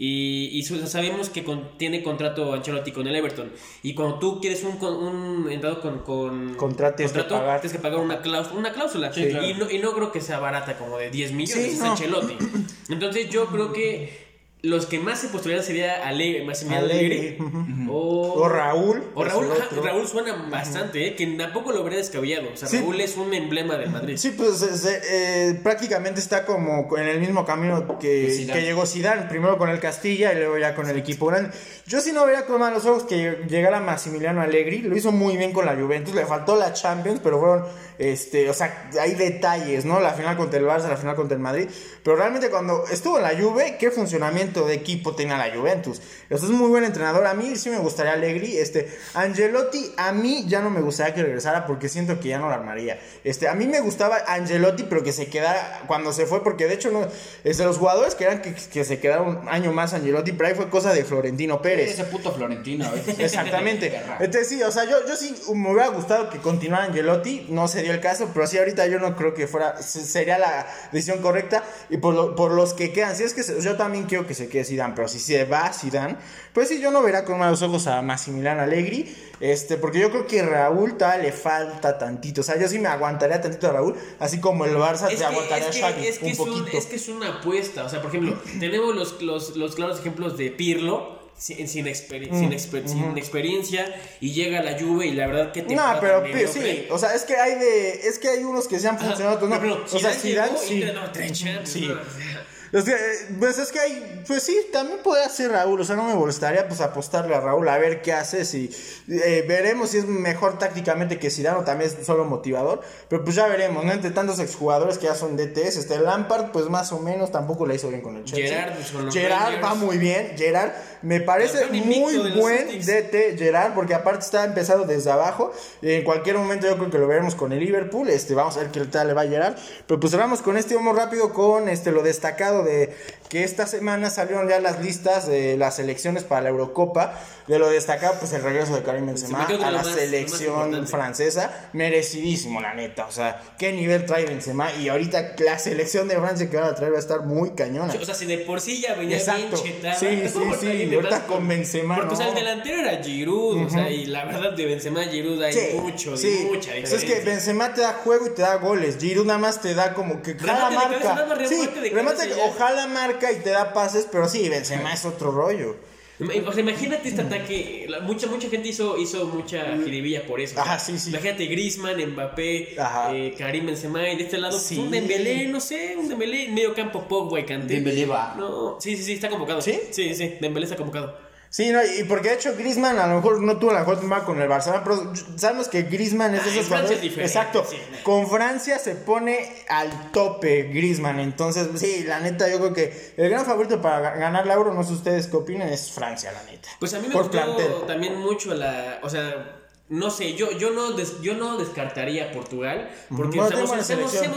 Y, y sabemos que con- tiene contrato Ancelotti con el Everton. Y cuando tú quieres un, con- un entrado con, con Contrato, tienes que pagar. tienes que pagar una cláusula. Una cláusula. Sí, claro. y, no, y no creo que sea barata como de 10 millones, Sí, es no. Ancelotti. Entonces yo creo que los que más se postularían sería Alegre, Allegri ujú. o, O Raúl. o Raúl, ajá. Raúl suena bastante, ¿eh? que tampoco lo vería descabellado. O sea, Sí. Raúl es un emblema del Madrid. Sí, pues eh, prácticamente está como en el mismo camino Que que, Zidane. que llegó Zidane, primero con el Castilla y luego ya con el equipo grande. Yo sí no vería con malos ojos que llegara Massimiliano Allegri, lo hizo muy bien con la Juventus, le faltó la Champions, pero fueron, este, o sea, hay detalles, ¿no? La final contra el Barça, la final contra el Madrid, pero realmente cuando estuvo en la Juve, ¿qué funcionamiento de equipo tenía la Juventus? Eso es muy buen entrenador, a mí sí me gustaría Allegri, este, Angelotti, a mí ya no me gustaría que regresara porque siento que ya no la armaría. Este, a mí me gustaba Angelotti, pero que se quedara cuando se fue, porque de hecho no, este, los jugadores querían que, que se quedara un año más Angelotti, pero ahí fue cosa de Florentino Pérez. Ese puto Florentino. Exactamente. Entonces sí, o sea, yo, yo sí me hubiera gustado que continuara Angelotti, no se dio el caso, pero sí ahorita yo no creo que fuera, se- sería la decisión correcta y por, lo- por los que quedan, si es que se- yo también quiero que se quede Zidane, pero si se va Zidane, pues sí, yo no vería con malos ojos a Massimiliano Allegri, este, porque yo creo que Raúl todavía le falta tantito, o sea, yo sí me aguantaría tantito a Raúl, así como el Barça Es te que, aguantaría es, que, a Xavi es, que un es, un- poquito. es que es una apuesta. O sea, por ejemplo, tenemos los, los, los claros ejemplos de Pirlo, sin, sin, exper- sin, exper- sin experiencia y llega la Juve y la verdad que te No, pero sí, o sea, es que hay de, es que hay unos que se han funcionado, no. Pero o sea, Zidane llegó y sí. no, Sí. no, o sea. Es que, eh, pues es que hay, pues sí, también puede hacer Raúl, o sea, no me molestaría pues apostarle a Raúl a ver qué hace, si eh, veremos si es mejor tácticamente que Zidane o también es solo motivador, pero pues ya veremos, ¿no? Entre tantos exjugadores que ya son DTs, este Lampard pues más o menos tampoco la hizo bien con el Chelsea. Gerrard, pues, con los Gerrard Rangers. va muy bien, Gerard me parece muy buen. DT Gerard porque aparte está empezado desde abajo, en cualquier momento yo creo que lo veremos con el Liverpool, este vamos a ver qué tal le va a Gerard, pero pues vamos con este, vamos rápido con este lo destacado de que esta semana salieron ya las listas de las selecciones para la Eurocopa. De lo destacado, pues el regreso de Karim Benzema a la más- selección francesa. Merecidísimo, la neta. O sea, qué nivel trae Benzema. Y ahorita la selección de Francia que van a traer va a estar muy cañona. O sea, si de por sí ya venía Exacto. bien chetada. Sí, sí, ¿cómo sí, y ahorita con Benzema, Porque, o sea, no. el delantero era Giroud, o sea, y la verdad de Benzema a Giroud hay Sí, mucho, sí. mucha Pues diferencia. es que Benzema te da juego y te da goles. Giroud nada más te da como que jala cabeza, marca. más Sí, remate cabeza ojalá marca y te da pases, pero sí, Benzema es otro rollo. O sea, imagínate este ataque. la- mucha, mucha gente hizo, hizo mucha jiribilla por eso. Ajá, sí, sí. Imagínate Griezmann, Mbappé, eh, Karim Benzema y de este lado Sí. un Dembélé, no sé, un Dembélé medio campo Pogba y Kanté. Dembélé va. No, sí, sí, sí, está convocado. ¿Sí? Sí, sí, Dembélé está convocado. Sí, no, y porque de hecho Griezmann a lo mejor no tuvo la mejor temporada con el Barcelona, pero sabemos que Griezmann es de Ah, esos jugadores. es diferente, Exacto. sí. Con Francia se pone al tope Griezmann, entonces sí, la neta yo creo que el gran favorito para ga- ganar la Euro, no sé ustedes qué opinen, es Francia, la neta. Pues a mí me Por gustó plantel. también mucho la. O sea. No sé, yo, yo, no des- yo no descartaría Portugal, porque No, seamos,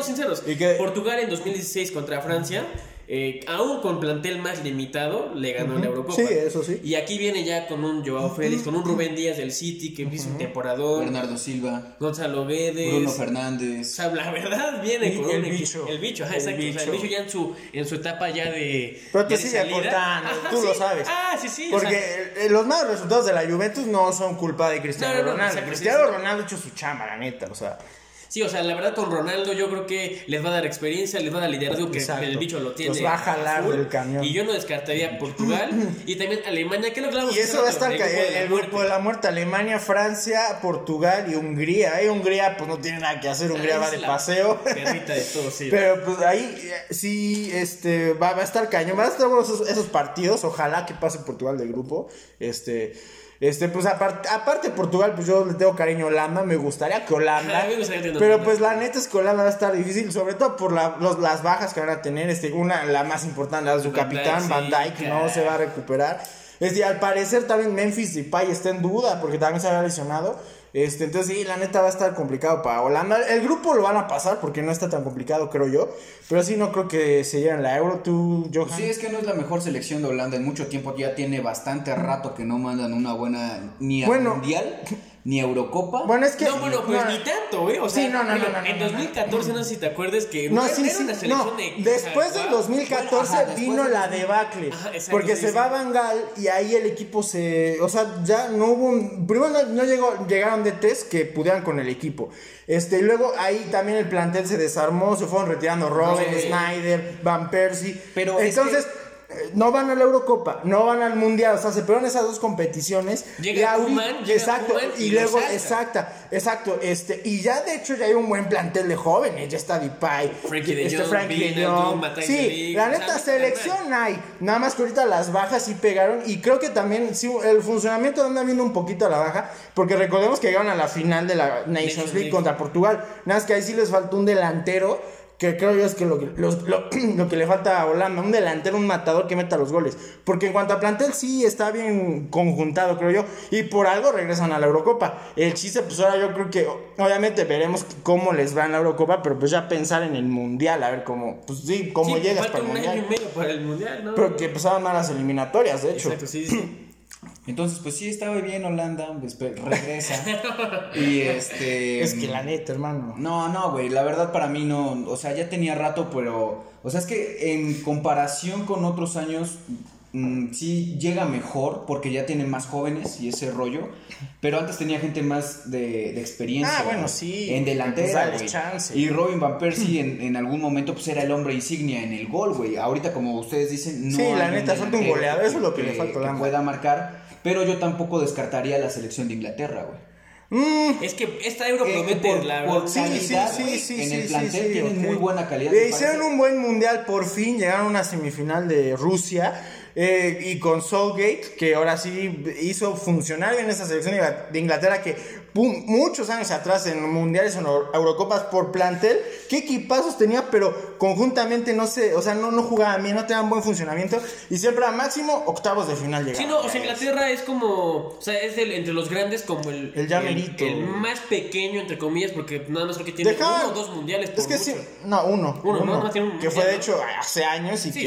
sinceros. Portugal en 2016 contra Francia, eh, aún con plantel más limitado, le ganó la Eurocopa. Sí, eso sí. Y aquí viene ya con un Joao Félix, con un Rubén Díaz del City, que hizo un temporador, Bernardo Silva, Gonzalo Guedes. Bruno O Fernández. sea, la verdad viene con el un bicho. El bicho, ajá, El exacto. O sea, el bicho. bicho ya en su, en su etapa ya de. Pero te sigue Ajá, tú lo sabes. Ah, sí, sí. o sea, Porque eh, los malos resultados de la Juventus no son culpa de Cristiano No, no, no, Ronaldo. Cristiano. Ronaldo ha hecho su chamba, la neta, o sea. Sí, o sea, la verdad con Ronaldo yo creo que les va a dar experiencia, les va a dar liderazgo que Exacto. el bicho lo tiene. Los va a jalar full. del camión. Y yo no descartaría Portugal y también Alemania, que lo hablamos Y eso va a estar el el, grupo de la muerte, Alemania, Francia, Portugal y Hungría. Y Hungría pues no tiene nada que hacer, Hungría va de paseo. perrita de todos, sí. Pero pues ahí eh, sí este va, va a estar cañón, van a estar buenos esos, esos partidos, ojalá que pase Portugal del grupo. Este este pues aparte aparte Portugal, pues yo le tengo cariño a Holanda, me gustaría que Holanda. Gustaría que pero pues la neta es que Holanda va a estar difícil, sobre todo por la- los- las bajas que van a tener, este una la más importante, la de su Van capitán Dijk, Van sí, Dijk, no se va a recuperar. Este, al parecer también Memphis Depay está en duda porque también se había lesionado. Este, entonces sí, la neta va a estar complicado para Holanda. El grupo lo van a pasar porque no está tan complicado, creo yo. Pero sí, no creo que se lleven la Euro. Tú, Johan. Sí, es que no es la mejor selección de Holanda en mucho tiempo. Ya tiene bastante rato que no mandan una buena ni a Bueno. Mundial ni Eurocopa. Bueno, es que. no, bueno, pues no, ni tanto, ¿eh? O sea, Sí, no, no, bueno, no, no, en no, no. 2014, no sé si te acuerdas que No, sí, era sí, una selección no. de. Después del guau. 2014 Ajá, después vino la 2000. debacle. Ajá, exacto, porque sí, se sí. va Van Gaal y ahí el equipo se. O sea, ya no hubo. un- primero no, no llegó, llegaron de test que pudieran con el equipo. Este, y luego ahí también el plantel se desarmó, se fueron retirando Robin. Snyder, Van Persie. Pero es entonces. Eh, No van a la Eurocopa, no van al Mundial, o sea, se perdieron esas dos competiciones. Llega y llega exacto, y, luego, exacta, exacto, este, y ya de hecho ya hay un buen plantel de jóvenes, ya está Depay, Frankie de este, Frankie Sí, la neta selección hay, nada más que ahorita las bajas sí pegaron y creo que también sí, el funcionamiento anda viendo un poquito a la baja, porque recordemos que llegaron a la final de la Nations, Nations League, League. contra Portugal, nada más que ahí sí les faltó un delantero. Que creo yo es que lo, que- los- lo, lo que le falta a Holanda, un delantero, un matador que meta los goles. Porque en cuanto a plantel, sí está bien conjuntado, creo yo. Y por algo regresan a la Eurocopa. El chiste, pues ahora yo creo que, obviamente, veremos cómo les va en la Eurocopa, pero pues ya pensar en el mundial, a ver cómo, pues sí, cómo Sí, llegas para el mundial. medio para el mundial, ¿no? Porque empezaban a las eliminatorias, de hecho. Exacto, sí, sí. Entonces, pues sí, estaba bien Holanda, después regresa. y este. Es que la neta, hermano. No, no, güey, la verdad para mí no, o sea, ya tenía rato, pero, o sea, es que en comparación con otros años, mm, sí llega mejor porque ya tiene más jóvenes y ese rollo. Pero antes tenía gente más de, de experiencia. Ah, bueno, sí, En pues delantera. güey. Y Robin Van Persie en, en algún momento pues era el hombre insignia en el gol, güey. Ahorita, como ustedes dicen, no. Sí, la neta, falta un goleador, eso es lo que le falta a que pueda marcar. Pero yo tampoco descartaría la selección de Inglaterra, güey. Mm, Es que esta euro Eh, promete, por- la por. Sí, sí, calidad, sí, güey, sí, en el plantel sí, tienen muy buena calidad. Le me hicieron parece. un buen mundial por fin, llegaron a una semifinal de Rusia eh, y con Southgate, que ahora sí hizo funcionar bien esa selección de Inglaterra que pum, muchos años atrás en mundiales o en Eurocopas por plantel, qué equipazos tenía, pero conjuntamente no sé, o sea, no, no jugaban bien, no tenían buen funcionamiento y siempre a máximo octavos de final llegaban. Sí, no, o sea, Inglaterra es como, o sea, es del- entre los grandes como el, El ya merito. el más pequeño, entre comillas, porque nada más creo que tiene uno o dos mundiales por Es que mucho. sí, no, uno. Uno, ¿no? No tiene un que fue mundial, de hecho hace años y Sí,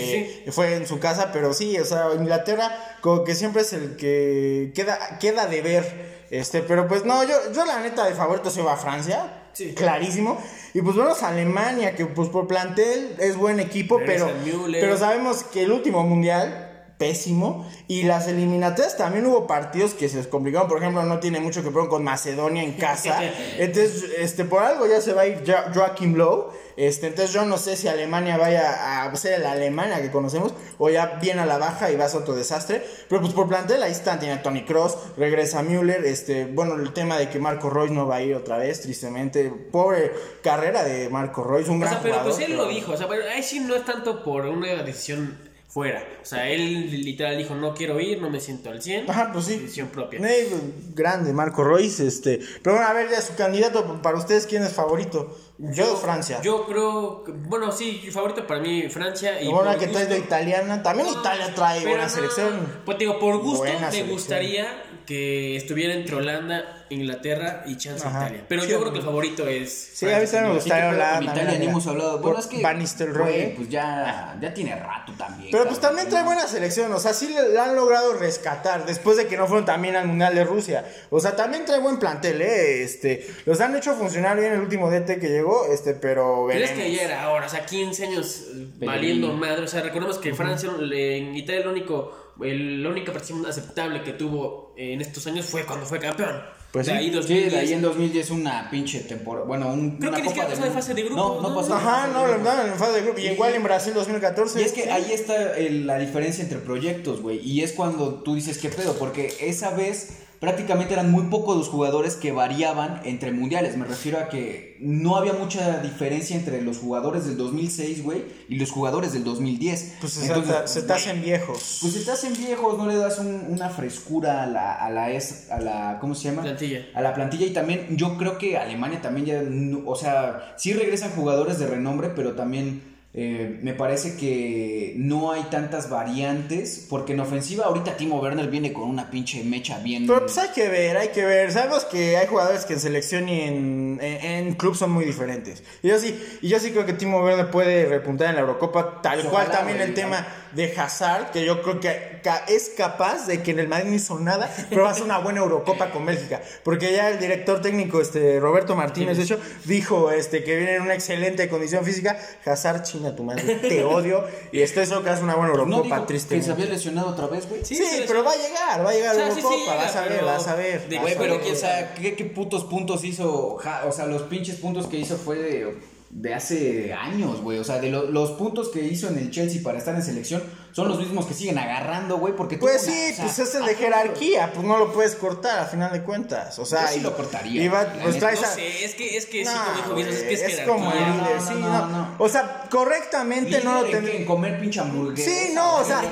que fue en su casa, pero sí, o sea, Inglaterra como que siempre es el que queda, queda de ver. Este, pero pues no, yo, yo la neta de favorito se va a Francia. Sí. Clarísimo. Y pues bueno, es Alemania, que pues por plantel es buen equipo, pero, pero sabemos que el último mundial pésimo. Y las eliminatorias también hubo partidos que se les complicaron. Por ejemplo no tiene mucho que ver con Macedonia en casa. Entonces este por algo ya se va a ir Jo- Joachim Low este entonces yo no sé si Alemania vaya a ser la Alemania que conocemos o ya viene a la baja y va a ser otro desastre. Pero pues por plantel ahí están. Tiene a Tony Cross regresa Müller. Este bueno el tema de que Marco Royce no va a ir otra vez tristemente. Pobre carrera de Marco Royce un O gran sea, pero jugador pues él pero- lo dijo, o sea, pero ahí sí no es tanto por una decisión fuera. O sea, él literal dijo, no quiero ir, no me siento al 100. Ajá, pues sí. Decisión propia. Eh, grande, Marco Royce, este. Pero bueno, a ver, ya su candidato, para ustedes, ¿quién es favorito? Yo, Francia. Yo creo, que- bueno, sí, favorito para mí Francia. Y bueno, que traes de italiana. También No, Italia trae buena no, selección. Pues digo, por gusto me gustaría que estuviera entre Holanda, Inglaterra y chance Ajá. Italia. Pero Sí, yo creo que el favorito es. Sí, a mí también me gustaría Holanda. Italia ni hemos hablado. Bueno, es que. Van Nistelrooy. güey, Pues ya, ya tiene rato también. Pero pues también trae buena selección, o sea, sí la han logrado rescatar después de que no fueron también al Mundial de Rusia. O sea, también trae buen plantel, eh, este, los han hecho funcionar bien el último DT que llegó, este, pero Pero es que era ahora, o sea, 15 años eh, Pero valiendo madre. O sea, recordemos que Francia, en Italia, el único, el- la única participación aceptable que tuvo en estos años fue cuando fue campeón. Pues de sí. ahí Sí, 2010. de ahí en 2010 una pinche temporada. Bueno, un, Creo una que ni siquiera pasó de fase de grupos, No, no ¿no? pasó. Ajá, no, lo andaban en fase de grupo. Y igual en Brasil 2014. Y es que ahí está el- la diferencia entre proyectos, güey. Y es cuando tú dices qué pedo, porque esa vez prácticamente eran muy pocos los jugadores que variaban entre mundiales. Me refiero a que no había mucha diferencia entre los jugadores del 2006, güey, y los jugadores del 2010. Pues se, Entonces, se te hacen viejos. Pues si te hacen viejos, no le das un- una frescura a la, a la es, a la, ¿cómo se llama? Plantilla. A la plantilla y también yo creo que Alemania también ya, no- o sea, sí regresan jugadores de renombre, pero también eh, me parece que no hay tantas variantes, porque en ofensiva ahorita Timo Werner viene con una pinche mecha bien... Pero pues hay que ver, hay que ver. Sabemos que hay jugadores que en selección y en, en, en club son muy diferentes. Y yo sí, y yo sí creo que Timo Werner puede repuntar en la Eurocopa, tal Pues cual también el tema de Hazard, que yo creo que es capaz de que en el Madrid no hizo nada, pero va a ser una buena Eurocopa con Bélgica. Porque ya el director técnico, este Roberto Martínez, de hecho, dijo este que viene en una excelente condición física. Hazard, chinga tu madre, te odio. Y esto eso que hace una buena ¿No Eurocopa, digo que tristemente. se había lesionado otra vez, güey? Sí, pero va a llegar, va a llegar O a sea, sí, Eurocopa, vas a ver, vas a ver. Güey, pero o sea, ¿qué, qué putos puntos hizo? Ja- o sea, los pinches puntos que hizo fue de, de hace años, güey. O sea, de lo- los puntos que hizo en el Chelsea para estar en selección son los mismos que siguen agarrando, güey, porque Pues sí, una- o sea, pues es el de jerarquía, pues no lo puedes cortar a final de cuentas. O sea, Yo sí y- lo cortaría, y va- la pues traes No a- sé, es que, es que sí, como dijo es que es, es como el líder, No, sí, no, no, no. O sea, correctamente no lo líder en, tendría. en comer pinche hamburguesa. Sí, no, o sea,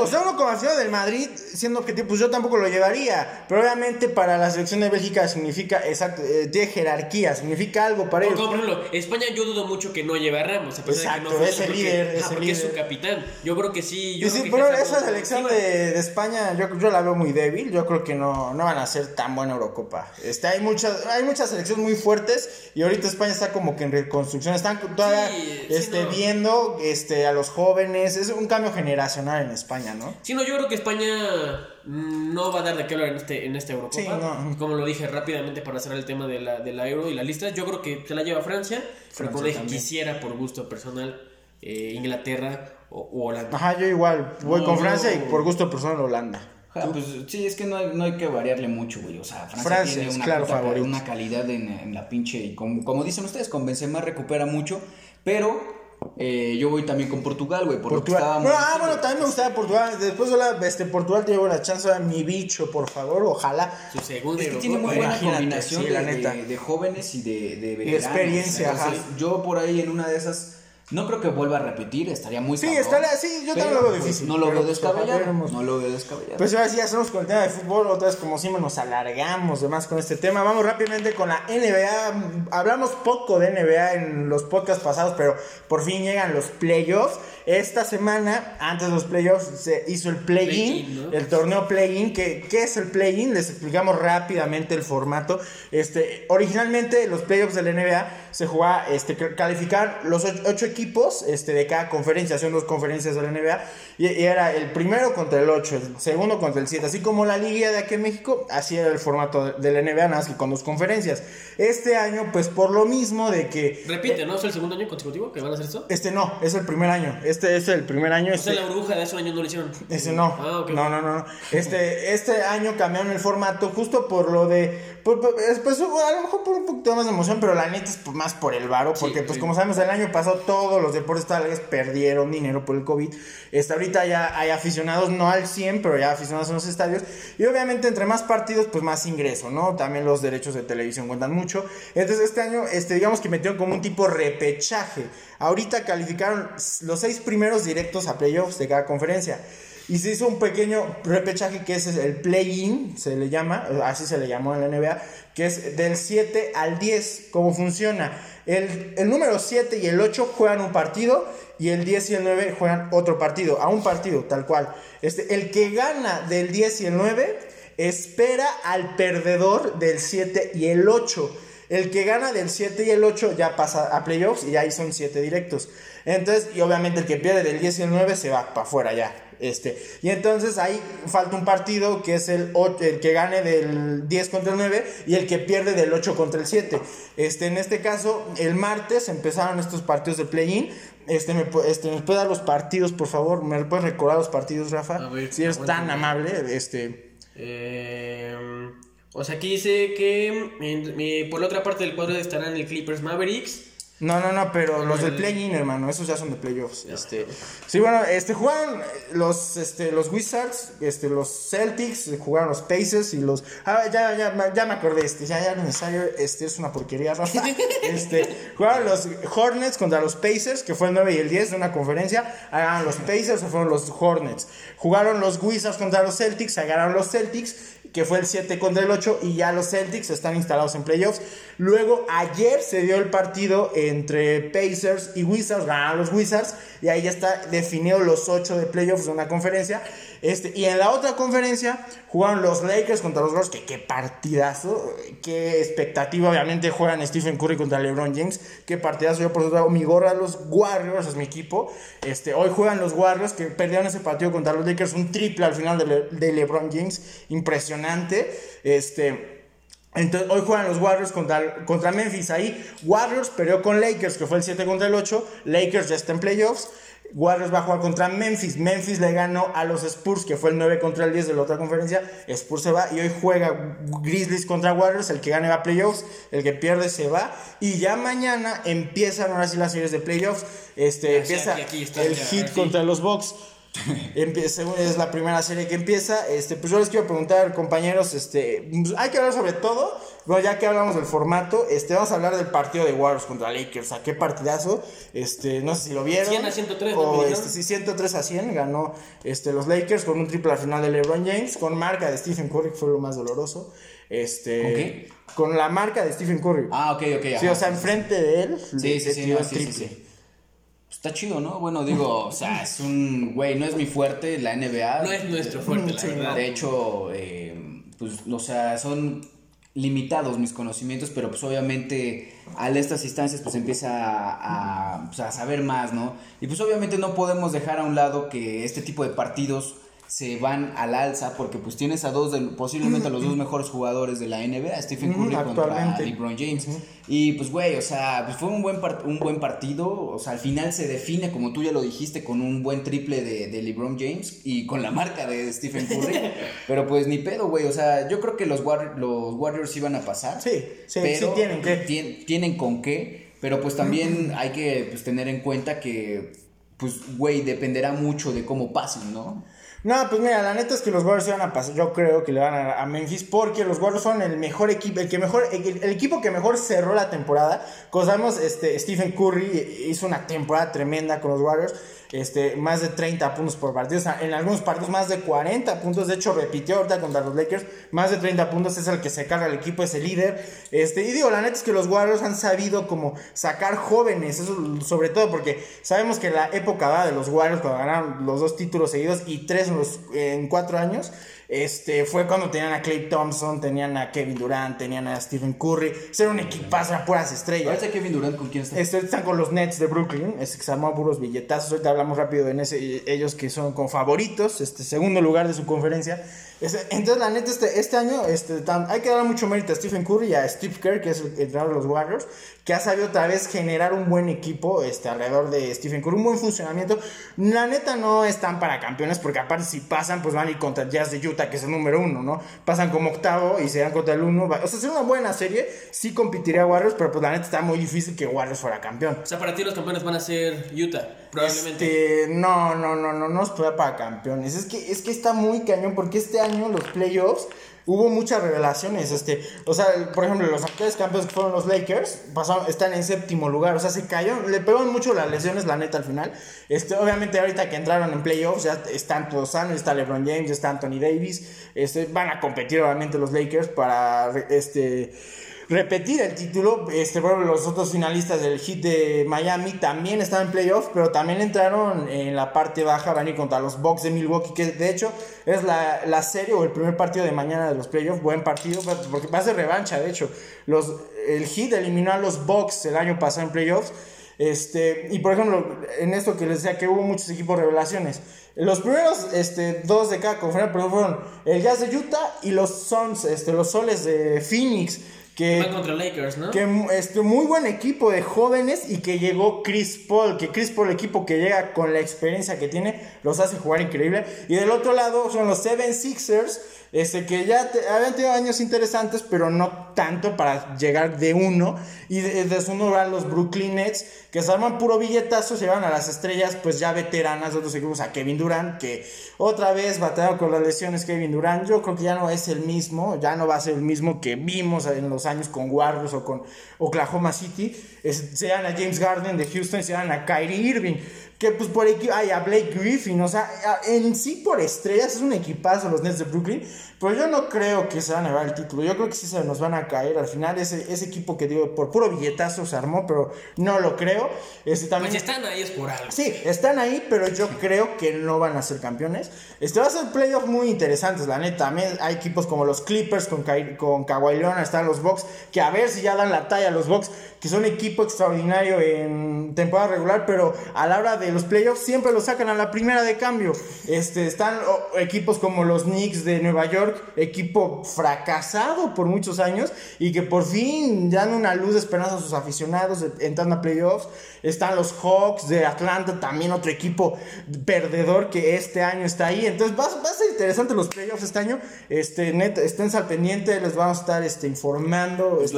o sea, uno como aficionado del Madrid, siendo que pues yo tampoco lo llevaría, pero obviamente para la selección de Bélgica significa, exacto, eh, tiene jerarquía, significa algo para ellos. por ejemplo, España yo dudo mucho que no lleve a Ramos, a pesar Exacto, de que no fue es el porque- líder, es el porque es líder. su capitán. Yo creo que sí. Yo Y sí, pero esa selección de, de España yo, yo la veo muy débil. Yo creo que no, no van a ser tan buena Eurocopa. Este, hay, muchas, hay muchas selecciones muy fuertes y ahorita España está como que en reconstrucción. Están todavía Sí, sí, este, no. viendo este, a los jóvenes. Es un cambio generacional en España, ¿no? Sí, no, yo creo que España mm, no va a dar de qué hablar en, este, en esta Eurocopa. Sí, no. Como lo dije rápidamente para cerrar el tema de la, de la Euro y la lista, yo creo que se la lleva Francia. pero como dije, quisiera por gusto personal eh, Inglaterra o, o Holanda. Ajá, yo igual. Voy No, con no. Francia y por gusto personal Holanda. Ja, pues sí, es que no hay, no hay que variarle mucho, güey. O sea, Francia, Francia tiene es una, claro puta ca- favorito. una calidad en, en la pinche. Y como, como dicen ustedes, con Benzema recupera mucho. Pero eh, yo voy también con Portugal, güey. Por lo que Portugal. estábamos Bueno, ah, bueno, también me gustaba Portugal. Después de la, este, Portugal te llevo la chance a mi bicho, por favor, ojalá. Su segunda Es que tiene muy buena combinación sí, de, la neta. de- de jóvenes y de, de veteranos. experiencia, ajá. Yo por ahí en una de esas. No creo que vuelva a repetir, estaría muy Sí, cabrón, estaría- sí, yo también lo veo pues, difícil, No lo veo pues, descabellado. veremos. No lo veo descabellado. Pues ahora sí, hacemos con el tema de fútbol. Otra vez, como siempre, nos alargamos de más con este tema. Vamos rápidamente con la NBA. Hablamos poco de NBA en los podcasts pasados, pero por fin llegan los playoffs. Esta semana, antes de los playoffs, se hizo el play-in, el torneo play-in. ¿Qué, ¿Qué es el play-in? Les explicamos rápidamente el formato. Este, originalmente, los playoffs de la NBA se jugaba, este, calificar los ocho, ocho equipos este, de cada conferencia. Son dos conferencias de la NBA. Y, y era el primero contra el 8, el segundo contra el 7. Así como la liga de aquí en México, así era el formato de, la NBA, nada más que con dos conferencias. Este año, pues por lo mismo de que... Repite, ¿no? ¿Es el segundo año consecutivo que van a hacer esto? Este no, es el primer año. Este es el primer año. O Este, sea, la burbuja de hace un año no lo hicieron. ese no. Ah, ok. No, no, no. no. Este, este año cambiaron el formato justo por lo de. Por- por- es- pues, a lo mejor por un poquito más de emoción, pero la neta es por- más por el varo. Porque, pues, sí. como sabemos, el año pasado todos los deportes totales perdieron dinero por el COVID. Este, ahorita ya hay aficionados, no al 100, pero ya aficionados en los estadios. Y obviamente, entre más partidos, pues más ingreso, ¿no? También los derechos de televisión cuentan mucho. Entonces, este año, este, digamos que metieron como un tipo repechaje. Ahorita calificaron los seis primeros directos a playoffs de cada conferencia. Y se hizo un pequeño repechaje que es el play-in, se le llama, así se le llamó en la NBA, que es del 7 al 10. ¿Cómo funciona? El, el número 7 y el 8 juegan un partido y el 10 y el 9 juegan otro partido, a un partido, tal cual. Este, el que gana del 10 y el 9 espera al perdedor del 7 y el 8. El que gana del 7 y el 8 ya pasa a playoffs y ahí son 7 directos. Entonces, y obviamente el que pierde del 10 y el 9 se va para afuera ya. Este, y entonces ahí falta un partido que es el, el que gane del 10 contra el 9 y el que pierde del 8 contra el 7. Este, en este caso, el martes empezaron estos partidos de play-in. Este, me, este, ¿me puede dar los partidos, por favor? ¿Me puedes recordar los partidos, Rafa? Ver, si eres tan amable, este... Eh, o sea, aquí dice que en- eh, por la otra parte del cuadro estarán el Clippers Mavericks. No, no, no, pero los del el- play-in, hermano, esos ya son de playoffs. Este, sí, bueno, este jugaron los, este, los Wizards, este, los Celtics, jugaron los Pacers y los. Ah, ya, ya, ya me acordé, este, ya, ya necesario, este es una porquería, Rafa. Este, jugaron los Hornets contra los Pacers, que fue el 9 y el 10 de una conferencia. Ganaron los Pacers o fueron los Hornets. Jugaron los Wizards contra los Celtics, ganaron los Celtics que fue el 7 contra el 8 y ya los Celtics están instalados en playoffs. Luego ayer se dio el partido entre Pacers y Wizards, ganaron los Wizards y ahí ya está definido los 8 de playoffs de una conferencia. Este, y en la otra conferencia jugaron los Lakers contra los Warriors, que qué partidazo, qué expectativa, obviamente juegan Stephen Curry contra LeBron James, qué partidazo, yo por eso traigo mi gorra los Warriors, es mi equipo. Este, hoy juegan los Warriors que perdieron ese partido contra los Lakers, un triple al final de, de LeBron James, impresionante. Este, entonces, hoy juegan los Warriors contra, contra Memphis. Ahí, Warriors perdió con Lakers, que fue el 7 contra el 8. Lakers ya está en playoffs. Warriors va a jugar contra Memphis. Memphis le ganó a los Spurs, que fue el 9 contra el 10 de la otra conferencia. Spurs se va y hoy juega Grizzlies contra Warriors. El que gane va a playoffs, el que pierde se va. Y ya mañana empiezan ahora sí las series de playoffs. Este, Ya, empieza aquí, aquí está, el ya, Heat contra los Bucks. Empieza, es la primera serie que empieza. Este, pues yo les quiero preguntar, compañeros, este, pues, hay que hablar sobre todo. Bueno, ya que hablamos del formato, este, vamos a hablar del partido de Warriors contra Lakers. ¿A qué partidazo? Este, no sé si lo vieron. 100 a 103, ¿no? O, Me este, sí, 103 a 100 ganó este, los Lakers con un triple al final de LeBron James, con marca de Stephen Curry, que fue lo más doloroso. Este, ¿Con qué? Con la marca de Stephen Curry. Ah, ok, ok. sí, ajá. o sea, enfrente de él. Sí, le sí, sí, no, sí. Está chido, ¿no? Bueno, digo, o sea, es un, güey, no es mi fuerte la NBA. No es nuestro fuerte, la Sí, verdad. De hecho, eh, pues, o sea, son limitados mis conocimientos, pero pues obviamente a estas instancias pues empieza a, a, pues, a saber más, ¿no? Y pues obviamente no podemos dejar a un lado que este tipo de partidos se van al alza porque pues tienes a dos de, posiblemente a los dos mejores jugadores de la NBA, Stephen Curry contra LeBron James. Y pues güey, o sea, pues fue un buen un buen partido, o sea, al final se define como tú ya lo dijiste con un buen triple de, de LeBron James y con la marca de Stephen Curry, pero pues ni pedo, güey, o sea, yo creo que los, los Warriors iban a pasar. Sí, sí, sí tienen que. tienen con qué, pero pues también hay que pues, tener en cuenta que pues güey, dependerá mucho de cómo pasen, ¿no? No, pues mira, la neta es que los Warriors van a pasar. Yo creo que le van a, a Memphis porque los Warriors son el mejor equipo, el que mejor, el, equipo que mejor cerró la temporada. Como sabemos, este, Stephen Curry hizo una temporada tremenda con los Warriors este, más de 30 puntos por partido. en algunos partidos más de 40 puntos. De hecho, repitió ahorita contra los Lakers. Más de 30 puntos es el que se carga el equipo, es el líder. Este, y digo, la neta es que los Warriors han sabido como sacar jóvenes. Eso sobre todo porque sabemos que la época de los Warriors cuando ganaron los dos títulos seguidos y tres en cuatro años. Este, fue cuando tenían a Clay Thompson, tenían a Kevin Durant, tenían a Stephen Curry. Era un equipazo, eran puras estrellas. ¿Ahorita Kevin Durant con quién está? Este, están con los Nets de Brooklyn. Este, que se armó puros billetazos. Ahorita hablamos rápido en ese, ellos que son con favoritos. Este, segundo lugar de su conferencia. Entonces, la neta, este, este año este, hay que dar mucho mérito a Stephen Curry y a Steve Kerr, que es el entrenador de los Warriors, que ha sabido otra vez generar un buen equipo este, alrededor de Stephen Curry, un buen funcionamiento. La neta no están para campeones, porque aparte si pasan, pues van a ir contra el Jazz de Utah, que es el número uno, ¿no? Pasan como octavo y se dan contra el uno. O sea, es una buena serie, sí competiría Warriors, pero pues la neta está muy difícil que Warriors fuera campeón. O sea, para ti los campeones van a ser Utah, probablemente. Este, no, no, no, no, no es para campeones. Es que, es que está muy cañón, porque este año los playoffs hubo muchas revelaciones. Este, o sea, por ejemplo, los actuales campeones que fueron los Lakers pasaron, están en séptimo lugar. O sea, se cayó, le pegaron mucho las lesiones, la neta, al final. Este, obviamente, ahorita que entraron en playoffs, ya están todos sanos, está LeBron James, está Anthony Davis. Este, van a competir, obviamente, los Lakers para este repetir el título. Este, bueno, los otros finalistas del hit de Miami también están en playoff, pero también entraron en la parte baja, van a ir contra los Bucks de Milwaukee, que de hecho es la, la serie o el primer partido de mañana de los playoffs. Buen partido, porque va a ser revancha, de hecho. Los, el hit eliminó a los Bucks el año pasado en playoffs. Este, y por ejemplo, en esto que les decía que hubo muchos equipos revelaciones. Los primeros este, dos de cada conferencia fueron el Jazz de Utah y los Suns, este, los Soles de Phoenix. Que, contra Lakers, ¿no? Que este, muy buen equipo de jóvenes y que llegó Chris Paul, que Chris Paul, equipo que llega con la experiencia que tiene, los hace jugar increíble. Y del otro lado son los Seven Sixers, este, que ya habían tenido años interesantes, pero no tanto para llegar de uno. Y de, su uno van los Brooklyn Nets, que se arman puro billetazo, se van a las estrellas, pues ya veteranas de otros equipos, a Kevin Durant, que otra vez batallaron con las lesiones Kevin Durant. Yo creo que ya no es el mismo, ya no va a ser el mismo que vimos en los años con Warriors o con Oklahoma City. se dan a James Garden de Houston, se dan a Kyrie Irving que pues por aquí hay a Blake Griffin, o sea, en sí por estrellas es un equipazo los Nets de Brooklyn, pero yo no creo que se van a llevar el título, yo creo que sí se nos van a caer al final, ese, ese equipo que digo, por puro billetazo se armó, pero no lo creo. Este, también, pues están ahí es por algo. Sí, están ahí, pero yo creo que no van a ser campeones. Este va a ser playoffs muy interesantes, la neta, también hay equipos como los Clippers con, con Kawhi Leonard, están los Bucks, que a ver si ya dan la talla los Bucks, que son equipo extraordinario en temporada regular, pero a la hora de los playoffs siempre lo sacan a la primera de cambio. Este, están equipos como los Knicks de Nueva York, equipo fracasado por muchos años y que por fin dan una luz de esperanza a sus aficionados entrando a playoffs. Están los Hawks de Atlanta, también otro equipo perdedor que este año está ahí. Entonces va, a ser interesante los playoffs este año. Este, net, estén al pendiente, les vamos a estar este, informando. Pues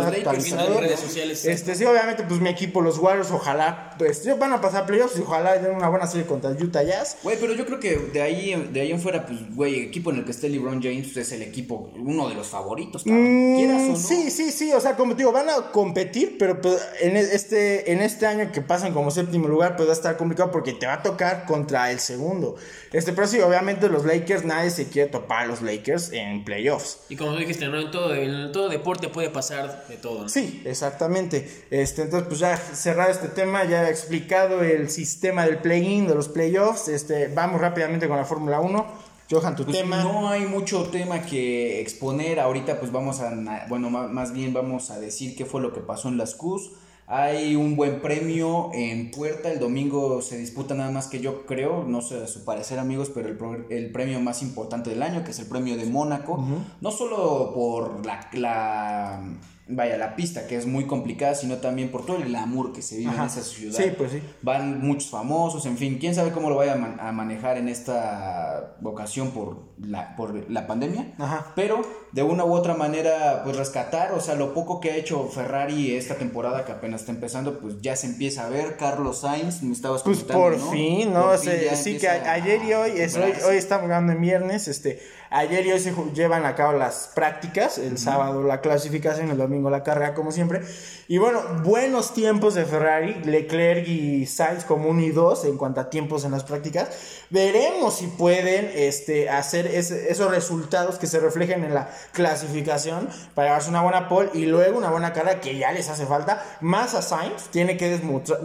redes sociales. Este, sí, obviamente, pues mi equipo, los Warriors, ojalá, pues van a pasar playoffs y ojalá den una buena serie contra el Utah Jazz. Güey, pero yo creo que de ahí, de ahí en fuera, pues, güey, equipo en el que esté LeBron James pues, es el equipo, uno de los favoritos, mm, Sí, sí, sí, o sea, como te digo, van a competir, pero pues, en e, este, en este año que pasan como séptimo lugar, pues va a estar complicado porque te va a tocar contra el segundo. Este, pero sí, obviamente los Lakers, nadie se quiere topar a los Lakers en playoffs. Y como dijiste, ¿no? En todo, en todo deporte puede pasar de todo, Sí, exactamente. Este, entonces, pues ya cerrado este tema, ya he explicado el sistema del play-in, de los playoffs. Este, vamos rápidamente con la Fórmula 1. Johan, tu pues tema. No hay mucho tema que exponer. Ahorita, pues vamos a. Bueno, más bien vamos a decir qué fue lo que pasó en las Qs. Hay un buen premio en puerta. El domingo se disputa nada más que yo creo, no sé a su parecer amigos, pero el, premio más importante del año, que es el premio de Mónaco. No solo por la, la- vaya, la pista, que es muy complicada, sino también por todo el glamour que se vive Ajá. en esa ciudad. Sí, pues sí. Van muchos famosos, en fin, quién sabe cómo lo vaya a, man- a manejar en esta ocasión por la, por la pandemia. Ajá. Pero de una u otra manera, pues rescatar, o sea, lo poco que ha hecho Ferrari esta temporada que apenas está empezando, pues ya se empieza a ver. Carlos Sainz, me estabas Pues por ¿no? fin, ¿no? Por sí que a- ayer y hoy, es hoy, hoy estamos hablando en viernes, este, ayer y hoy se llevan a cabo las prácticas, el sábado la clasificación, el domingo la carrera como siempre, y bueno, buenos tiempos de Ferrari, Leclerc y Sainz como uno y dos en cuanto a tiempos en las prácticas, veremos si pueden este, hacer ese- esos resultados que se reflejen en la clasificación para llevarse una buena pole y luego una buena carrera que ya les hace falta, más a Sainz, tiene que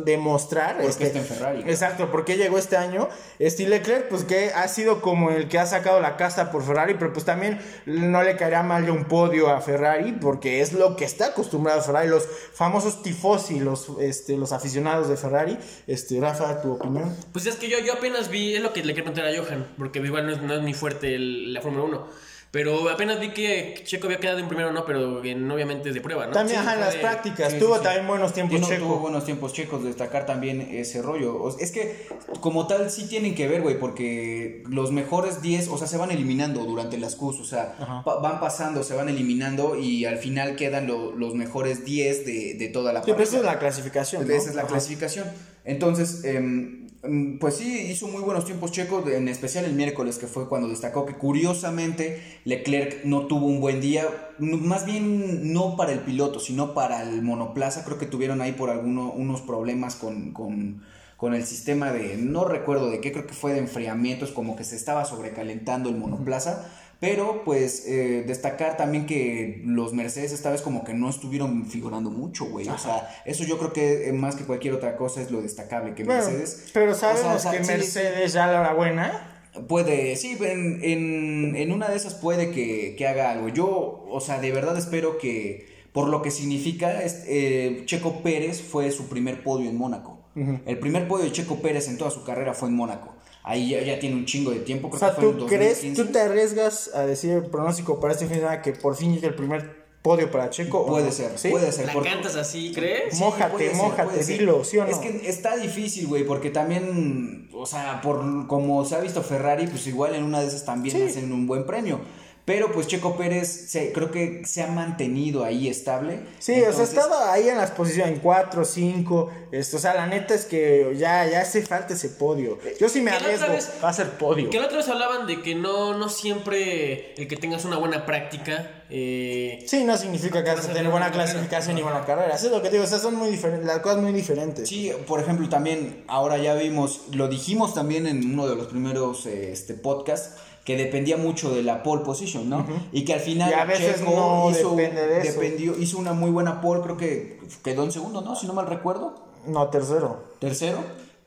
demostrar Porque este, está en Ferrari. Exacto, porque llegó este año. Este Leclerc, pues que ha sido como el que ha sacado la casta por Ferrari, pero pues también no le caería mal de un podio a Ferrari, porque es lo que está acostumbrado a Ferrari, los famosos tifosi, los, este, los aficionados de Ferrari. Este, Rafa, tu opinión. Pues es que yo, yo apenas vi, es lo que le quiero preguntar a Johan, porque igual no es, no es mi fuerte el- la Fórmula 1. Pero apenas vi que Checo había quedado en primero, no, pero en- obviamente de prueba, ¿no? También, Sí, ajá, en las de- prácticas, Sí, tuvo sí, sí. también buenos tiempos Tuvo- Checo. Tuvo buenos tiempos checos, destacar también ese rollo. O- Es que, como tal, sí tienen que ver, güey, porque los mejores 10, o sea, se van eliminando durante las Qs, o sea, pa- van pasando, se van eliminando y al final quedan lo- los mejores 10 de, de toda la Sí, pero esa es la clasificación. ¿no? Esa es la Ajá. clasificación. Entonces, mm, pues sí, hizo muy buenos tiempos Checo, en especial el miércoles, que fue cuando destacó que curiosamente Leclerc no tuvo un buen día, más bien no para el piloto, sino para el monoplaza. Creo que tuvieron ahí por algunos unos problemas con, con, con el sistema de, no recuerdo de qué, creo que fue de enfriamientos, como que se estaba sobrecalentando el monoplaza. Pero pues eh, destacar también que los Mercedes esta vez como que no estuvieron figurando mucho, güey. O sea, eso yo creo que eh, más que cualquier otra cosa es lo destacable que Bueno, Mercedes. pero sabemos o sea, que sí, Mercedes ya la hora buena. Puede, sí, en, en, en una de esas puede que, que haga algo. Yo, o sea, de verdad espero que, por lo que significa, eh, Checo Pérez fue su primer podio en Mónaco. El primer podio de Checo Pérez en toda su carrera fue en Mónaco. Ahí ya, ya tiene un chingo de tiempo. O Creo sea, que ¿tú crees, 2015. tú te arriesgas a decir el pronóstico para este fin de semana que por fin llegue el primer podio para Checo? o Puede ser, ¿Sí? puede ser. ¿La porque- cantas así, crees? Sí, Mójate, ser, mójate, ser. dilo, ¿sí o no? Es que está difícil, güey, porque también, o sea, por como se ha visto Ferrari, pues igual en una de esas también Sí. hacen un buen premio. Pero pues Checo Pérez se, creo que se ha mantenido ahí estable. Sí, o sea, Entonces, estaba ahí en las posiciones 4, 5. Esto, o sea, la neta es que ya, ya hace falta ese podio. Yo sí me arriesgo. vez- va a ser podio. Que la otra vez hablaban de que no, no siempre el que tengas una buena práctica. Eh, Sí, no significa que vas a tener buena clasificación y buena carrera. Eso es lo que digo, o sea, son muy diferentes, las cosas muy diferentes. Sí, por ejemplo, también ahora ya vimos, lo dijimos también en uno de los primeros eh, este, podcasts, que dependía mucho de la pole position, ¿no? Y que al final Y a veces Checo no hizo, depende de eso. dependió- hizo una muy buena pole, creo que quedó en segundo, ¿no? Si no mal recuerdo. No, tercero. Tercero.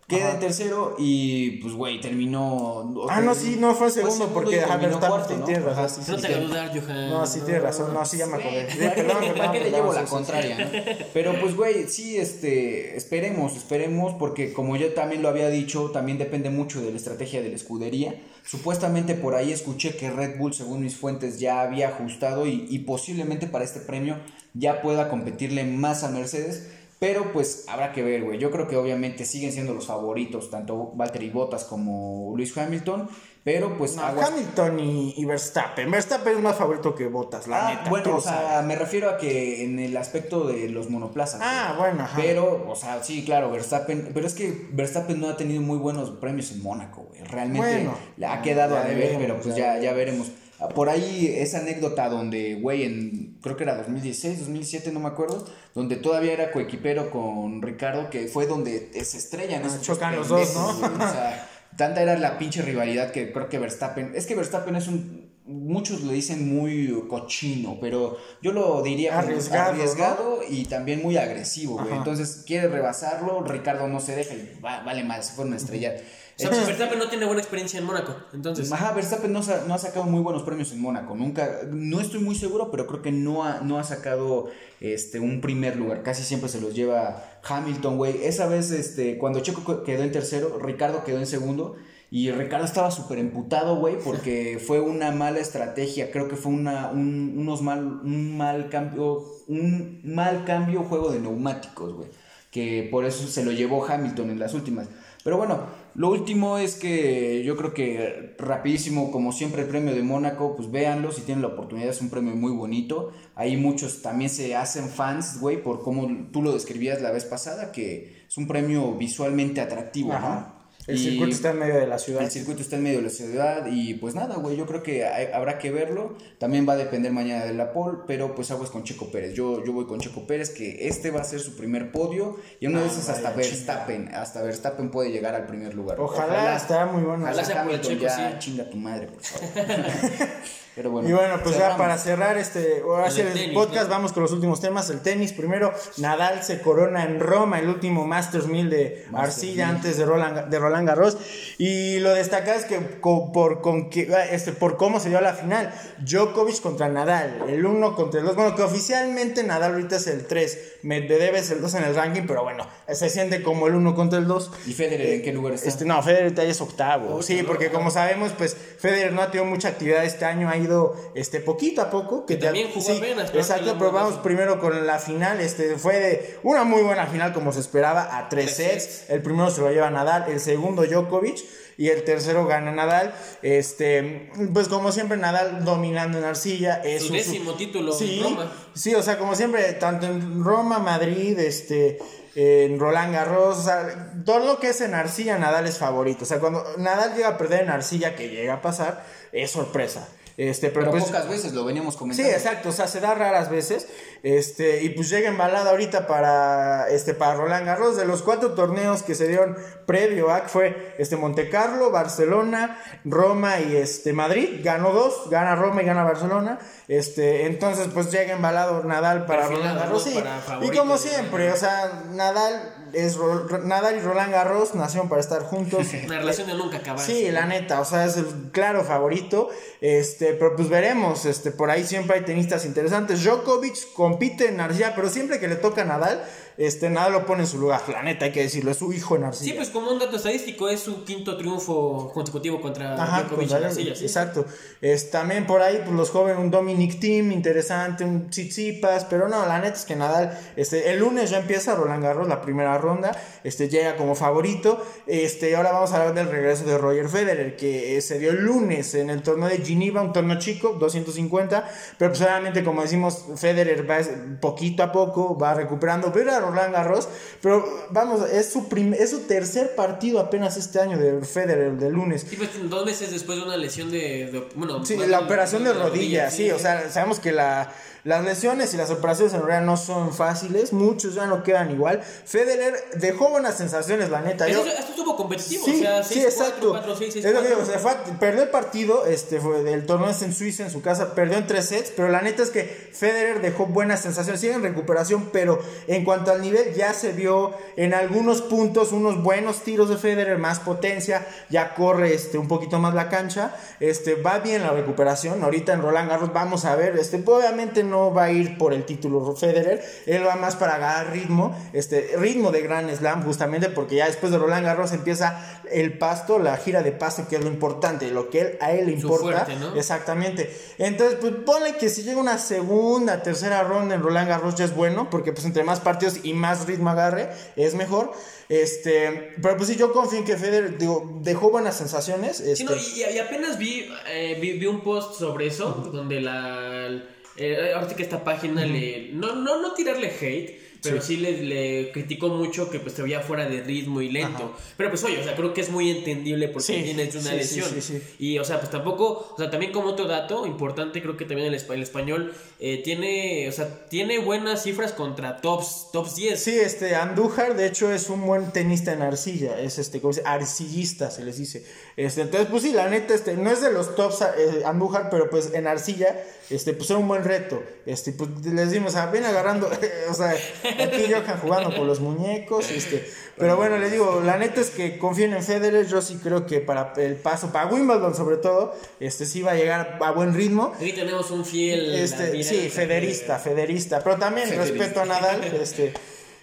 Queda Ajá. en tercero y pues güey, terminó. Ah, no, sí, no fue segundo segundo porque cuarto, ¿no? tiene razón, Ajá, sí, no te sí. hagas dudar, Johan. No, sí tienes razón, no, sí ya me acordé. ¿Para qué, Perdón, ¿para perdón, qué le llevo la contraria? no? Pero pues, güey, sí, este, esperemos, esperemos, porque como yo también lo había dicho, también depende mucho de la estrategia de la escudería. Supuestamente por ahí escuché que Red Bull, según mis fuentes, ya había ajustado y, posiblemente para este premio ya pueda competirle más a Mercedes. Pero pues habrá que ver, güey. Yo creo que obviamente siguen siendo los favoritos, tanto Valtteri Bottas como Luis Hamilton. Pero pues No, aguas- Hamilton y, y Verstappen. Verstappen es más favorito que Bottas, la Ah, neta. bueno, o sea, sabes. me refiero a que en el aspecto de los monoplazas. Ah, güey. bueno, ajá. Pero, o sea, sí, claro, Verstappen. Pero es que Verstappen no ha tenido muy buenos premios en Mónaco, güey. Realmente Bueno, ha quedado a deber, pero pues ya, ya veremos. Por ahí esa anécdota donde, güey, en creo que era 2016, 2007, no me acuerdo, donde todavía era coequipero con Ricardo, que fue donde se estrellan Ah, chocan los dos, ¿no? O sea, tanta era la pinche rivalidad que creo que Verstappen, es que Verstappen es un muchos le dicen muy cochino, pero yo lo diría Arriesgado, arriesgado y también muy agresivo, güey. Entonces quiere rebasarlo, Ricardo no se deja y va- vale más, se fueron a estrellar. O Verstappen no tiene buena experiencia en Mónaco. Entonces, Ajá, Verstappen no, ha sacado muy buenos premios en Mónaco. Nunca, no estoy muy seguro, pero creo que no ha, no ha sacado este, un primer lugar. Casi siempre se los lleva Hamilton, güey. Esa vez, este, cuando Checo co- quedó en tercero, Ricardo quedó en segundo. Y Ricardo estaba súper emputado, güey, porque fue una mala estrategia. Creo que fue una, un, unos mal, un mal cambio, un mal cambio juego de neumáticos, güey. Que por eso se lo llevó Hamilton en las últimas. Pero bueno, lo último es que yo creo que rapidísimo, como siempre, el premio de Mónaco, pues véanlo, si tienen la oportunidad, es un premio muy bonito. Ahí muchos también se hacen fans, güey, por cómo tú lo describías la vez pasada, que es un premio visualmente atractivo, Ajá. ¿no? El Y- circuito está en medio de la ciudad. el circuito está en medio de la ciudad y pues nada, güey, yo creo que hay- habrá que verlo. También va a depender mañana de la pole, pero pues aguas con Checo Pérez. Yo, yo voy con Checo Pérez, que este va a ser su primer podio y una Ah, de esas hasta Verstappen, hasta Verstappen puede llegar al primer lugar. Ojalá, estará muy bueno. Ojalá sea por el Hamilton Checo, ya sí. chinga tu madre, por favor. pero bueno. Y bueno, pues ya para cerrar este el tenis, podcast, ¿no? vamos con los últimos temas. El tenis, primero, Nadal se corona en Roma, el último Masters 1000 de Masters Arcilla 1000. antes de Roland, de Roland Garros. Y lo destacado es que por, con que, este, por cómo se dio la final, Djokovic contra Nadal, el 1 contra el 2. Bueno, que oficialmente Nadal ahorita es el 3, Medvedev es el 2 en el ranking, pero bueno, se siente como el 1 contra el 2. ¿Y Federer en qué lugar está? Este, no, Federer ahorita ya es octavo. Sí, porque como sabemos, pues Federer no ha tenido mucha actividad este año, ha ido este poquito a poco. Que también jugó apenas, ¿no? Exacto, pero vamos primero con la final. Este fue de una muy buena final, como se esperaba, a tres sets. El primero se lo lleva Nadal, el segundo Djokovic. Y el tercero gana Nadal. Este, pues como siempre, Nadal dominando en arcilla. Es Su décimo título en sí, Roma. Sí, o sea, como siempre, tanto en Roma, Madrid, este, en Roland Garros, o sea, todo lo que es en arcilla, Nadal es favorito. O sea, cuando Nadal llega a perder en arcilla, que llega a pasar, es sorpresa. Este, pero, Pero pues, pocas veces lo veníamos Sí, comentando. exacto, o sea, se da raras veces. Este, y pues llega embalada ahorita para este para Roland Garros de los cuatro torneos que se dieron previo a que fue este Monte Carlo, Barcelona, Roma y este Madrid, ganó dos, gana Roma y gana Barcelona. Este, entonces pues llega embalado Nadal para Perfilado, Roland Garros, sí. Para Y como siempre, o sea, Nadal es Nadal y Roland Garros nacieron para estar juntos. Una relación de nunca acabar. Sí, la neta, o sea, es el claro favorito. Este, pero pues veremos, este, por ahí siempre hay tenistas interesantes. Djokovic compite en arcilla, pero siempre que le toca a Nadal, este, Nadal lo pone en su lugar. La neta, hay que decirlo, es su hijo en arcilla. Sí, pues como un dato estadístico, es su quinto triunfo consecutivo contra Ajá, Djokovic contra en arcilla, sí. exacto. Es, también por ahí, pues los jóvenes, un Dominic Team interesante, un Tsitsipas, pero no, la neta es que Nadal, este, el lunes ya empieza Roland Garros, la primera ronda, este, llega como favorito, este, y ahora vamos a hablar del regreso de Roger Federer, que eh, se dio el lunes en el torneo de Geneva, un torneo chico, 250, pero pues obviamente, como decimos, Federer va poquito a poco, va recuperando, pero a Roland Garros, pero vamos, es su, es su tercer partido apenas este año de Federer, el de lunes. Sí, pues dos meses después de una lesión de. de- bueno, Sí, la de- operación de rodilla, sí, o sea, sabemos que la, las lesiones y las operaciones en realidad no son fáciles, muchos ya no quedan igual. Federer dejó buenas sensaciones, la neta. Yo- esto, estuvo competitivo, Sí, o sea, sí, 6-4, exacto. 4-6, 6-4. Es lo que digo, o sea, fue a- perdió el partido, este, fue del torneo este en Suiza, en su casa, perdió en tres sets, pero la neta es que Federer dejó buenas sensaciones, sigue en recuperación, pero en cuanto al nivel ya se vio en algunos puntos unos buenos tiros de Federer, más potencia, ya corre este, un poquito más la cancha, este, va bien la recuperación, ahorita en Roland Garros vamos a ver, este, obviamente no va a ir por el título Federer, él va más para agarrar ritmo, este, ritmo de Grand Slam justamente porque ya después de Roland Garros empieza el pasto, la gira de pasto que es lo importante, lo que él- a él le importa. fuerte, ¿no? Exactamente. Entonces, pues ponle que si llega una segunda, tercera ronda en Roland Garros ya es bueno, porque pues entre más partidos y más ritmo agarre, es mejor. Este, pero pues sí, yo confío en que Federer digo, dejó buenas sensaciones. Sí, Este, no, y, y apenas vi, eh, vi, vi un post sobre eso, donde la... Eh, ahora sí que esta página le... No, no, no tirarle hate, pero sí, le, le, criticó mucho que pues se veía fuera de ritmo y lento. Pero pues oye, o sea, creo que es muy entendible porque Sí, viene de una sí, lesión. sí, sí, sí. Y o sea, pues tampoco, o sea, también como otro dato importante, creo que también el, el español eh, tiene, o sea, tiene buenas cifras contra tops, tops 10. Sí, este Andújar, de hecho, es un buen tenista en arcilla, es este, ¿cómo se dice? Arcillista, se les dice. Este, entonces, pues sí, la neta, este, no es de los tops eh, Andújar, pero pues en arcilla, este, pues era un buen reto. Este, pues les dimos, o sea, ven agarrando, o sea, aquí Johan jugando por los muñecos, este, pero bueno, les digo, la neta es que confíen en Federer, yo sí creo que para el paso, para Wimbledon sobre todo, este, sí va a llegar a buen ritmo. Aquí tenemos un fiel. Este, sí, federista, federista. Pero también Federista. respeto a Nadal. Este,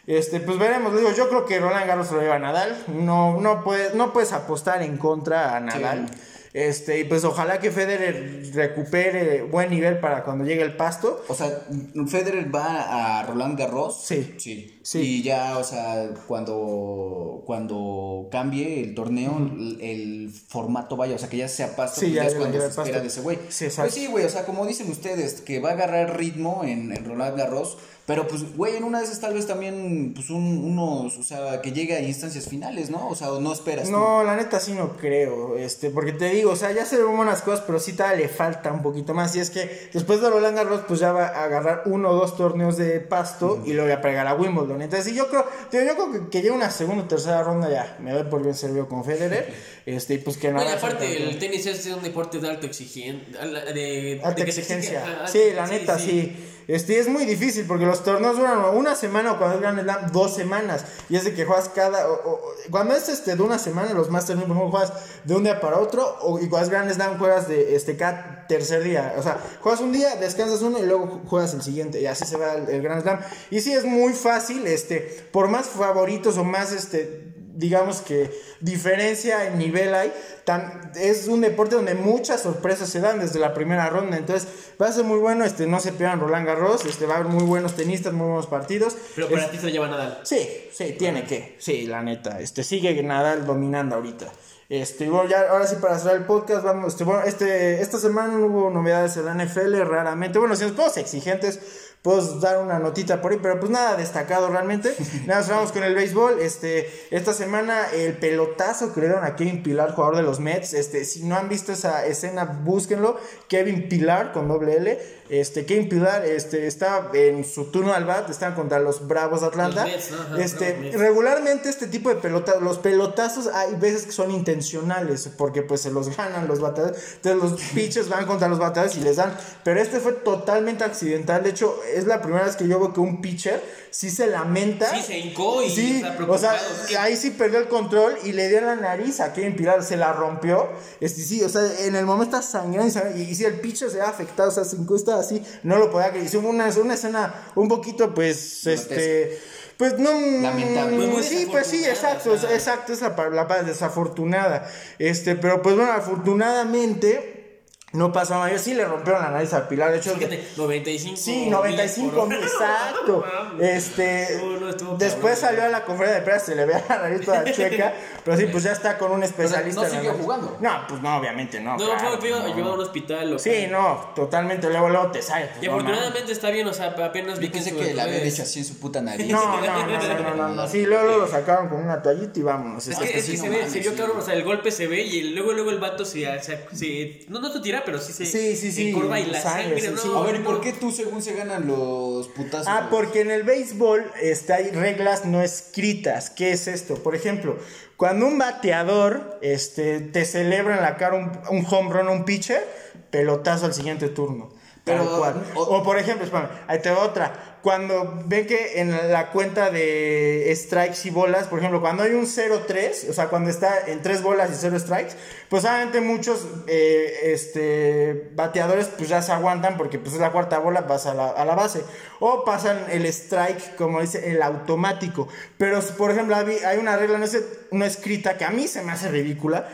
este, pues veremos. Digo, yo creo que Roland Garros lo lleva a Nadal. No, no, puedes, no puedes apostar en contra a Nadal. Este, y pues ojalá que Federer recupere buen nivel para cuando llegue el pasto. O sea, Federer va a Roland Garros. Sí. Sí. Sí. Y ya, o sea, cuando, cuando cambie el torneo, el, el formato vaya, o sea, que ya sea pasto, Sí, pues ya ya es cuando se espera de ese güey. Sí, exacto. pues sí, güey, o sea, como dicen ustedes, que va a agarrar ritmo en, en Roland Garros, pero pues, güey, en una de esas tal vez también, pues, un- unos, o sea, que llegue a instancias finales, ¿no? O sea, no esperas tú. No, la neta sí no creo, este, porque te digo, o sea, ya se ven buenas cosas, pero sí todavía le falta un poquito más. Y es que después de Roland Garros, pues ya va a agarrar uno o dos torneos de pasto y luego a pegar a Wimbledon. Entonces, sí, yo creo, digo, yo creo que, que llegue una segunda o tercera ronda ya, me doy por bien servido con Federer, este, y pues que no No, y aparte, falta- el tenis es un deporte de alto exigencia. De, Alta de que se exigencia. exige- ah, Sí, la neta, sí. Este, es muy difícil porque los torneos duran una semana o cuando es Grand Slam dos semanas. Y es de que juegas cada. cuando es este de una semana, los Masters por juegas de un día para otro. O y cuando es Grand Slam juegas de este cada tercer día. O sea, juegas un día, descansas uno y luego juegas el siguiente. Y así se va el, el Grand Slam. Y sí, es muy fácil. Este, por más favoritos o más este digamos que diferencia en nivel hay. Tan, es un deporte donde muchas sorpresas se dan desde la primera ronda. Entonces va a ser muy bueno. Este, no se pierdan Roland Garros. Este, va a haber muy buenos tenistas, muy buenos partidos. Pero para Es- ti se lo lleva Nadal. Sí, sí, tiene que. Sí, la neta. Este, sigue Nadal dominando ahorita. Este, bueno, ya, ahora sí para cerrar el podcast, vamos, este, bueno, este, esta semana no hubo novedades en la NFL, raramente, bueno, si nos ponemos exigentes, puedo dar una notita por ahí, pero pues nada destacado realmente. nada, más vamos con el béisbol, este, esta semana el pelotazo que le dieron a Kevin Pilar, jugador de los Mets, este, si no han visto esa escena, búsquenlo, Kevin Pilar con doble L, este, Kevin Pilar, este, está en su turno al bat, están contra los Bravos de Atlanta, este, Bravos regularmente este tipo de pelota, los pelotazos hay veces que son intencionales porque pues se los ganan los bateadores, entonces los pitchers van contra los bateadores y les dan, pero este fue totalmente accidental, de hecho es la primera vez que yo veo que un pitcher sí se lamenta. Sí, se hincó y Sí, está o preocupado. sea, Es que- ahí sí perdió el control y le dio la nariz a Kevin Pilar, se la rompió. Este, sí, o sea, en el momento está sangrando y, sangrando, y, y si el pitcher se ha afectado, o sea, se encuesta así, no lo podía creer. Hizo una, una escena un poquito, pues, este, pues no. Lamentable. Muy, muy sí, pues sí, exacto, o sea. exacto, es la palabra desafortunada. Este, pero pues bueno, afortunadamente. No pasó mayor, sí le rompieron la nariz al Pilar, de hecho. Fíjate, 95 Sí, millas 95 por mil, exacto. No. Este, No, no, después cabrón. salió a la conferencia de prensa, se le ve la nariz toda chueca, pero sí, pues ya está con un especialista. no en la siguió jugando. No, pues no, obviamente no. No, claro, fue fue no. llevado a un hospital. Sí, no, totalmente, luego, luego te sale. pues, Y no, afortunadamente está bien, o sea, apenas vi Yo pensé en que la había hecho así en su puta nariz. No, no, no, no, no, no, no, Sí, luego, luego lo sacaron con una toallita y vámonos. Es que, que no se ve, mames, se vio cabrón, o sea, el golpe se ve y luego luego el vato se- no, no se tira, pero sí se Sí, sí, sí, encorva y la sangre, sangre, sí, no. A ver, ¿y no. por qué tú según se ganan los putazos? Ah, porque en el béisbol este, hay reglas no escritas. ¿Qué es esto? Por ejemplo, cuando un bateador este, te celebra en la cara un, un home run un pitcher, pelotazo al siguiente turno. Pero, cual. o- O, por ejemplo, espérame, ahí te va otra. Cuando ven que en la cuenta de strikes y bolas, por ejemplo, cuando hay un 0-3, o sea, cuando está en 3 bolas y 0 strikes, pues obviamente muchos eh, este, bateadores pues ya se aguantan porque pues es la cuarta bola, vas a la, base. O pasan el strike, como dice, el automático. Pero, por ejemplo, hay una regla no, es- no escrita que a mí se me hace ridícula,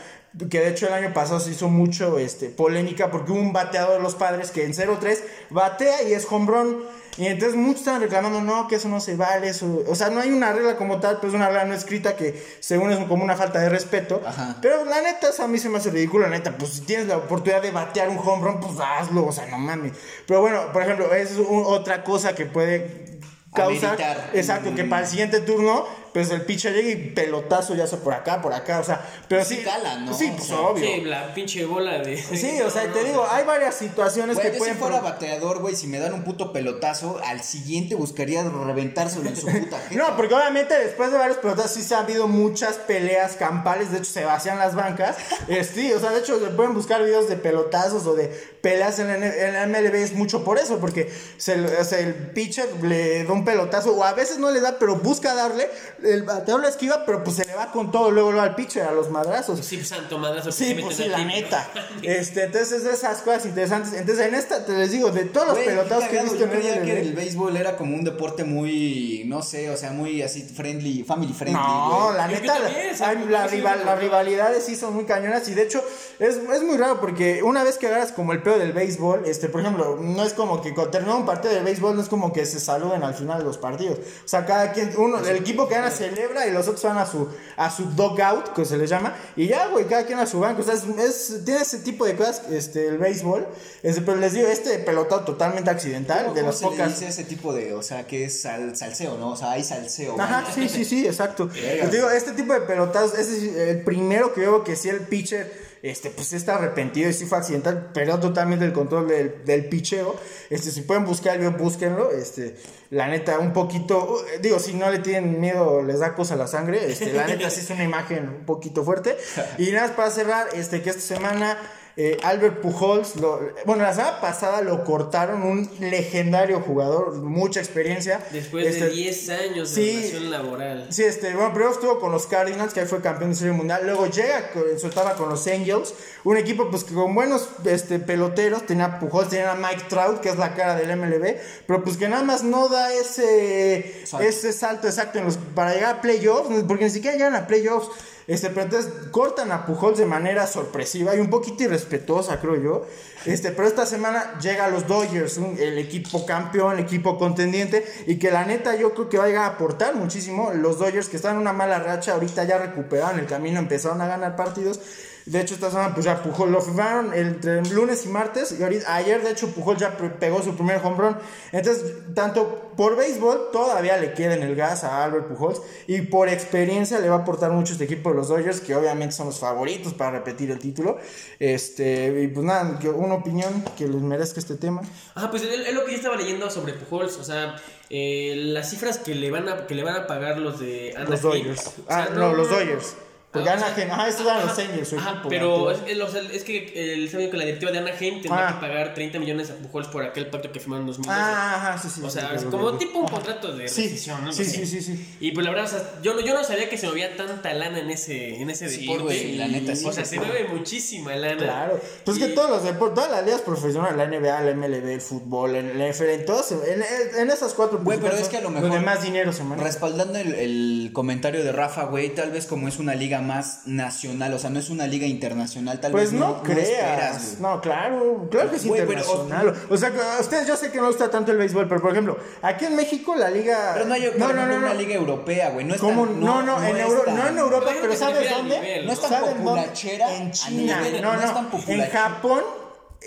que de hecho el año pasado se hizo mucho este, polémica porque hubo un bateador de los padres que en 0-3 batea y es home run. Y entonces muchos estaban reclamando, no, que eso no se vale, eso... O sea, no hay una regla como tal, pero es una regla no escrita que según es como una falta de respeto. Ajá. Pero la neta, eso a mí se me hace ridículo, la neta. Pues si tienes la oportunidad de batear un home run, pues hazlo, o sea, no mames. Pero bueno, por ejemplo, es un- otra cosa que puede causa, Ameritar exacto, que para el siguiente turno, pues el pitcher llega y pelotazo ya sea por acá, por acá, o sea, pero sí, Sí cala, ¿no? Sí, O pues sea, obvio. Sí, la pinche bola de. Sí, o sea, te digo, hay varias situaciones Güey, que yo pueden si fuera pro- bateador, güey, si me dan un puto pelotazo, al siguiente buscaría reventárselo en su puta jeta. No, porque obviamente después de varios pelotazos sí se ha habido muchas peleas campales, de hecho se vacían las bancas. Este, o sea, de hecho se pueden buscar videos de pelotazos o de peleas en, la MLB es mucho por eso, porque se, le- o sea, el pitcher le da un pelotazo o a veces no le da, pero busca darle, el bateador la esquiva, pero pues se le va con todo luego, luego al pitcher, a los madrazos. Sí, pues, santo madrazo. que Sí, pues sí, la neta. Este, entonces es de esas cosas interesantes. Entonces, en esta te les digo, de todos los qué que he visto yo en creía que MLB, el béisbol era como un deporte muy, no sé, o sea, muy así friendly, family friendly. No, la Yo- neta, también, hay- la rival- las rivalidades sí son muy cañonas y de hecho es, es muy raro porque una vez que agarras como el pedo del béisbol, este, por ejemplo, no es como que cuando termina un partido de béisbol no es como que se saluden al final de los partidos. O sea, cada quien, uno, el equipo que gana celebra y los otros van a su, a su dugout, que se les llama, y ya, güey, cada quien a su banco. O sea, es, es- tiene ese tipo de cosas, este, el béisbol. Este, pero les digo, este pelotado totalmente accidental, ¿Cómo, de cómo las pocas. dice ese tipo de, o sea, que es sal- salseo, ¿no? O sea, hay salseo. Ajá, sí, sí, sí, exacto. Pues digo, este tipo de pelotazos, ese es el primero que veo que sí el pitcher, este, pues está arrepentido y sí fue accidental, perdió totalmente el control del, del picheo. Este, si pueden buscar el video, búsquenlo. Este, la neta, un poquito, uh, digo, si no le tienen miedo, les da cosa la sangre. Este, la neta sí es una imagen un poquito fuerte. Y nada más para cerrar, este, que esta semana. Eh, Albert Pujols, lo- bueno, la semana pasada lo cortaron, un legendario jugador, mucha experiencia. Después de Este, 10 años de sí. relación laboral. Sí, este, bueno, primero estuvo con los Cardinals, que ahí fue campeón de serie mundial. Luego llega en su etapa con los Angels, un equipo pues que con buenos este, peloteros. Tenía Pujols, tenía a Mike Trout, que es la cara del MLB, pero pues que nada más no da ese Salto. ese salto exacto en los, para llegar a playoffs, porque ni siquiera llegan a playoffs. Este, pero entonces cortan a Pujols de manera sorpresiva y un poquito irrespetuosa, creo yo. Este, pero esta semana llega a los Dodgers, un- el equipo campeón, el equipo contendiente, y que la neta yo creo que va a a aportar muchísimo. Los Dodgers que están en una mala racha, ahorita ya recuperaron el camino, empezaron a ganar partidos. De hecho, esta semana pues ya Pujol lo firmaron entre lunes y martes. Y ahorita, ayer, de hecho, Pujol ya pegó su primer home run. Entonces, tanto por béisbol, todavía le queda en el gas a Albert Pujols. Y por experiencia le va a aportar mucho este equipo de los Dodgers, que obviamente son los favoritos para repetir el título. Este, y pues nada, una opinión que les merezca este tema. Ajá, pues es lo que yo estaba leyendo sobre Pujols, o sea, eh, las cifras que le van a que le van a pagar los de Anaheim. Los Dodgers. O sea, Ah, no, los Dodgers. Porque Ah, Anaheim, ajá, estos eran los Angels, su ajá, equipo pero es, es- o sea, es que el sabe que la directiva de Anaheim tendría Ah. que pagar 30 millones a Pujols por aquel pacto que firmaron en 2012. Ah, ajá, sí, sí. o sí, sea, sí, es sí, como sí. tipo un contrato de Sí, rescisión, ¿no? sí, sí, sí, sí. Y pues la verdad, o sea, yo, no- yo no sabía que se movía tanta lana en ese, en ese Sí, deporte. güey, la neta sí, O sea, sí, se mueve muchísima lana. Claro. Pues Y- que todos los deportes, todas las ligas profesionales, la NBA, la MLB, el fútbol, el NFL, en todos, en, en esas cuatro Güey, pero es que a lo donde mejor- más dinero se maneja. Respaldando el, el comentario de Rafa, güey, tal vez como es una liga más nacional, o sea, no es una liga internacional, tal Pues vez no, creas. esperas, no, claro, claro que es Güey, pero- internacional. o sea, a ustedes yo sé que no gusta tanto el béisbol, pero por ejemplo, aquí en México la liga. Pero no hay no, no, no, una no. liga europea, güey. No es tan- No, no, en, es Euro- tan- no en Europa, Pero pero ¿sabes dónde? nivel, No es tan populachera En China. nivel- no, no no. es tan en. Japón,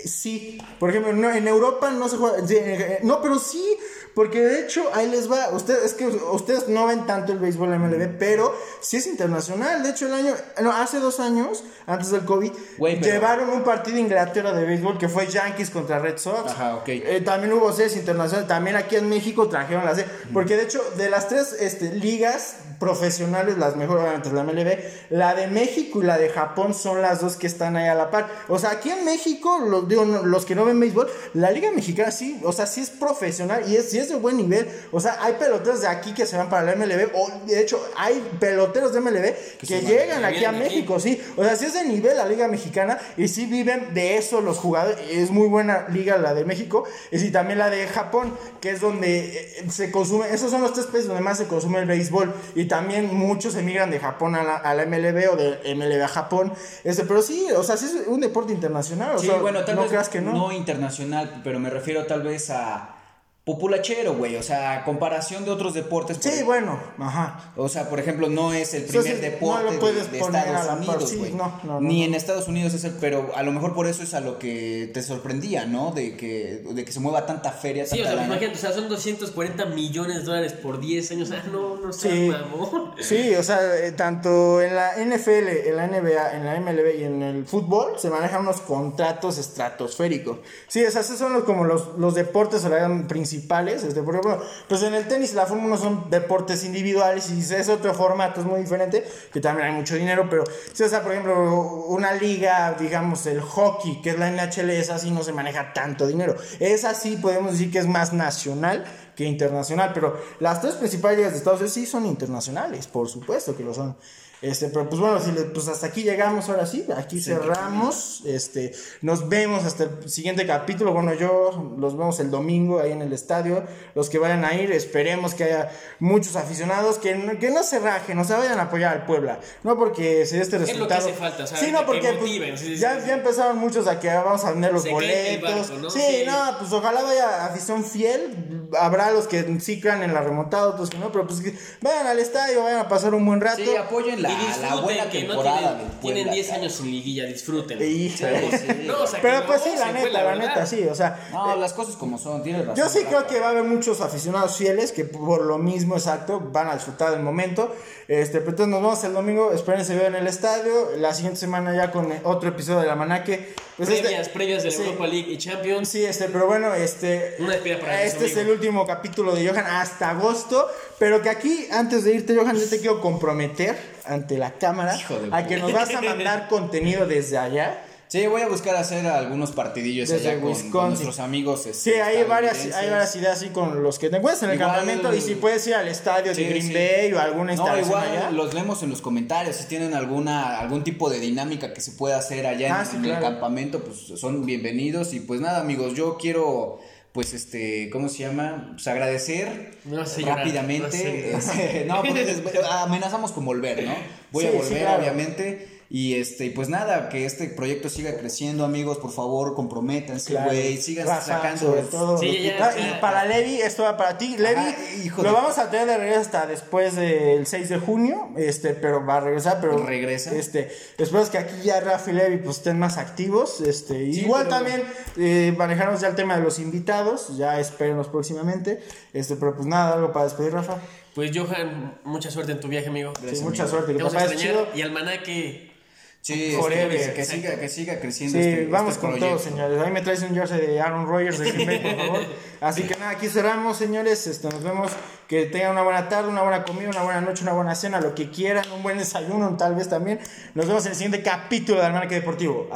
sí. Por ejemplo, no, en Europa no se juega. en- No, pero sí. Porque de hecho, ahí les va. Ustedes, es que ustedes no ven tanto el béisbol MLB, pero sí es internacional. De hecho, el año. No, hace dos años, antes del COVID, llevaron un partido de Inglaterra de béisbol que fue Yankees contra Red Sox. Ajá, ok. Eh, también hubo sedes internacionales. También aquí en México trajeron las de. Porque de hecho, de las tres este, ligas profesionales, las mejores, obviamente, la MLB, la de México y la de Japón son las dos que están ahí a la par. O sea, aquí en México, lo- digo, los que no ven béisbol, la liga mexicana sí, o sea, sí es profesional y es, sí es de buen nivel. O sea, hay peloteros de aquí que se van para la MLB, o de hecho, hay peloteros de MLB que, llegan aquí a aquí. México, sí. O sea, sí es de nivel la liga mexicana y sí viven de eso los jugadores. Es muy buena liga la de México y sí también la de Japón, que es donde eh, se consume, esos son los tres países donde más se consume el béisbol y también muchos emigran de Japón a la, a la MLB o de MLB a Japón. Este, pero sí, o sea, sí es un deporte internacional. O Sí, sea, bueno, tal no vez creas que no. no internacional, pero me refiero tal vez a populachero, güey. O sea, a comparación de otros deportes. por Sí, bueno, ajá. O sea, por ejemplo, no es el primer sí, deporte no lo de- puedes de, poner a Estados la Unidos, sí, güey. no, no, no, Ni no. en Estados Unidos es el, pero a lo mejor por eso es a lo que te sorprendía, ¿no? De que, de que se mueva tanta feria, Sí, o sea, lana. imagínate, o sea, son 240 millones de dólares por 10 años. Ah, no, no seas Sí. mamón. Sí, o sea, eh, tanto en la NFL, en la NBA, en la MLB y en el fútbol se manejan unos contratos estratosféricos. Sí, o sea, esos son los, como los, los deportes o la- principales. Este, pues en el tenis la Fórmula 1 son deportes individuales y es otro formato, es muy diferente, que también hay mucho dinero, pero sí, o sea, por ejemplo, una liga, digamos, el hockey, que es la NHL, es así, no se maneja tanto dinero. Es así, podemos decir que es más nacional que internacional, pero las tres principales ligas de Estados Unidos sí son internacionales, por supuesto que lo son. Este, pero pues bueno, si le- pues hasta aquí llegamos ahora sí, aquí cerramos, este, nos vemos hasta el siguiente capítulo, bueno yo los vemos el domingo ahí en el estadio, los que vayan a ir, esperemos que haya muchos aficionados, que no, que no se rajen, o sea, vayan a apoyar al Puebla, no porque se dé este lo que resultado, hace falta, sea, sí, no porque pues, motiven, sí, sí, ya, empezaron muchos a que vamos a vender los Se boletos, barco, ¿no? sí, Sí. no, pues ojalá vaya afición fiel. Habrá los que sí crean en la remontada, otros que no, pero pues que vayan al estadio, vayan a pasar un buen rato. Sí, apoyen la, y la disfruten buena que no temporada tienen, del Puebla, tienen 10 cabrón. años sin liguilla, disfruten. Híjole. No, o sea, Pero pues no, sí, la neta, la, neta, sí, o sea. No, eh, las cosas como son, tienes razón. yo sí creo que va a haber muchos aficionados fieles que por lo mismo exacto van a disfrutar del momento. Este, pero entonces nos vemos el domingo, esperen se vean en el estadio. La siguiente semana ya con eh, otro episodio de la Manaque. Pues este- Previas, previas de la sí. Europa League y Champions. Sí, este, pero bueno, este. Una para Este es el último capítulo de Johan hasta agosto. Pero que aquí, antes de irte, Johan, yo te quiero comprometer ante la cámara a que nos vas a mandar contenido desde allá. Sí, voy a buscar hacer algunos partidillos Desde allá con, nuestros amigos. este, Sí, hay varias, hay varias ideas así con los que te encuentras en el Igual- campamento. Y si puedes ir al estadio Sí, de Green sí. Bay o alguna No, instalación igual allá. los leemos en los comentarios. Si tienen alguna algún tipo de dinámica que se pueda hacer allá Ah, en, sí, en claro. el campamento, pues son bienvenidos. Y pues nada, amigos, yo quiero, pues este, ¿cómo se llama? Pues agradecer No sé llorar, rápidamente. no sé. Este, no, porque es- amenazamos con volver, ¿no? Voy Sí, a sí, volver, claro. obviamente. Y este, y pues nada, que este proyecto siga creciendo, amigos. Por favor, comprométanse, Claro. güey. Sigan Rafa, sacando. sobre todo. Sí, ya, Ah, ya. y para Levi, esto va para ti. Levi, hijo lo de- vamos a tener de regreso hasta después del 6 de junio, este, pero va a regresar, pero Regresa. Este, espero que aquí ya Rafa y Levi pues estén más activos, este, Sí, igual pero- también eh, manejarnos ya el tema de los invitados, ya espérenos próximamente, este, pero pues nada, algo para despedir Rafa. Pues Johan, mucha suerte en tu viaje, amigo. Sí, mucha amigo. suerte, Te que vamos a extrañar. chido. Y Almanaque. Sí, este, Forever. que, que siga, que siga creciendo. Sí, este- vamos este con proyecto. todo, señores. Ahí me traes un jersey de Aaron Rodgers de Green Bay, por favor. Así que nada, aquí cerramos, señores. Este, nos vemos. Que tengan una buena tarde, una buena comida, una buena noche, una buena cena, lo que quieran, un buen desayuno, tal vez también. Nos vemos en el siguiente capítulo de Almanaque Deportivo.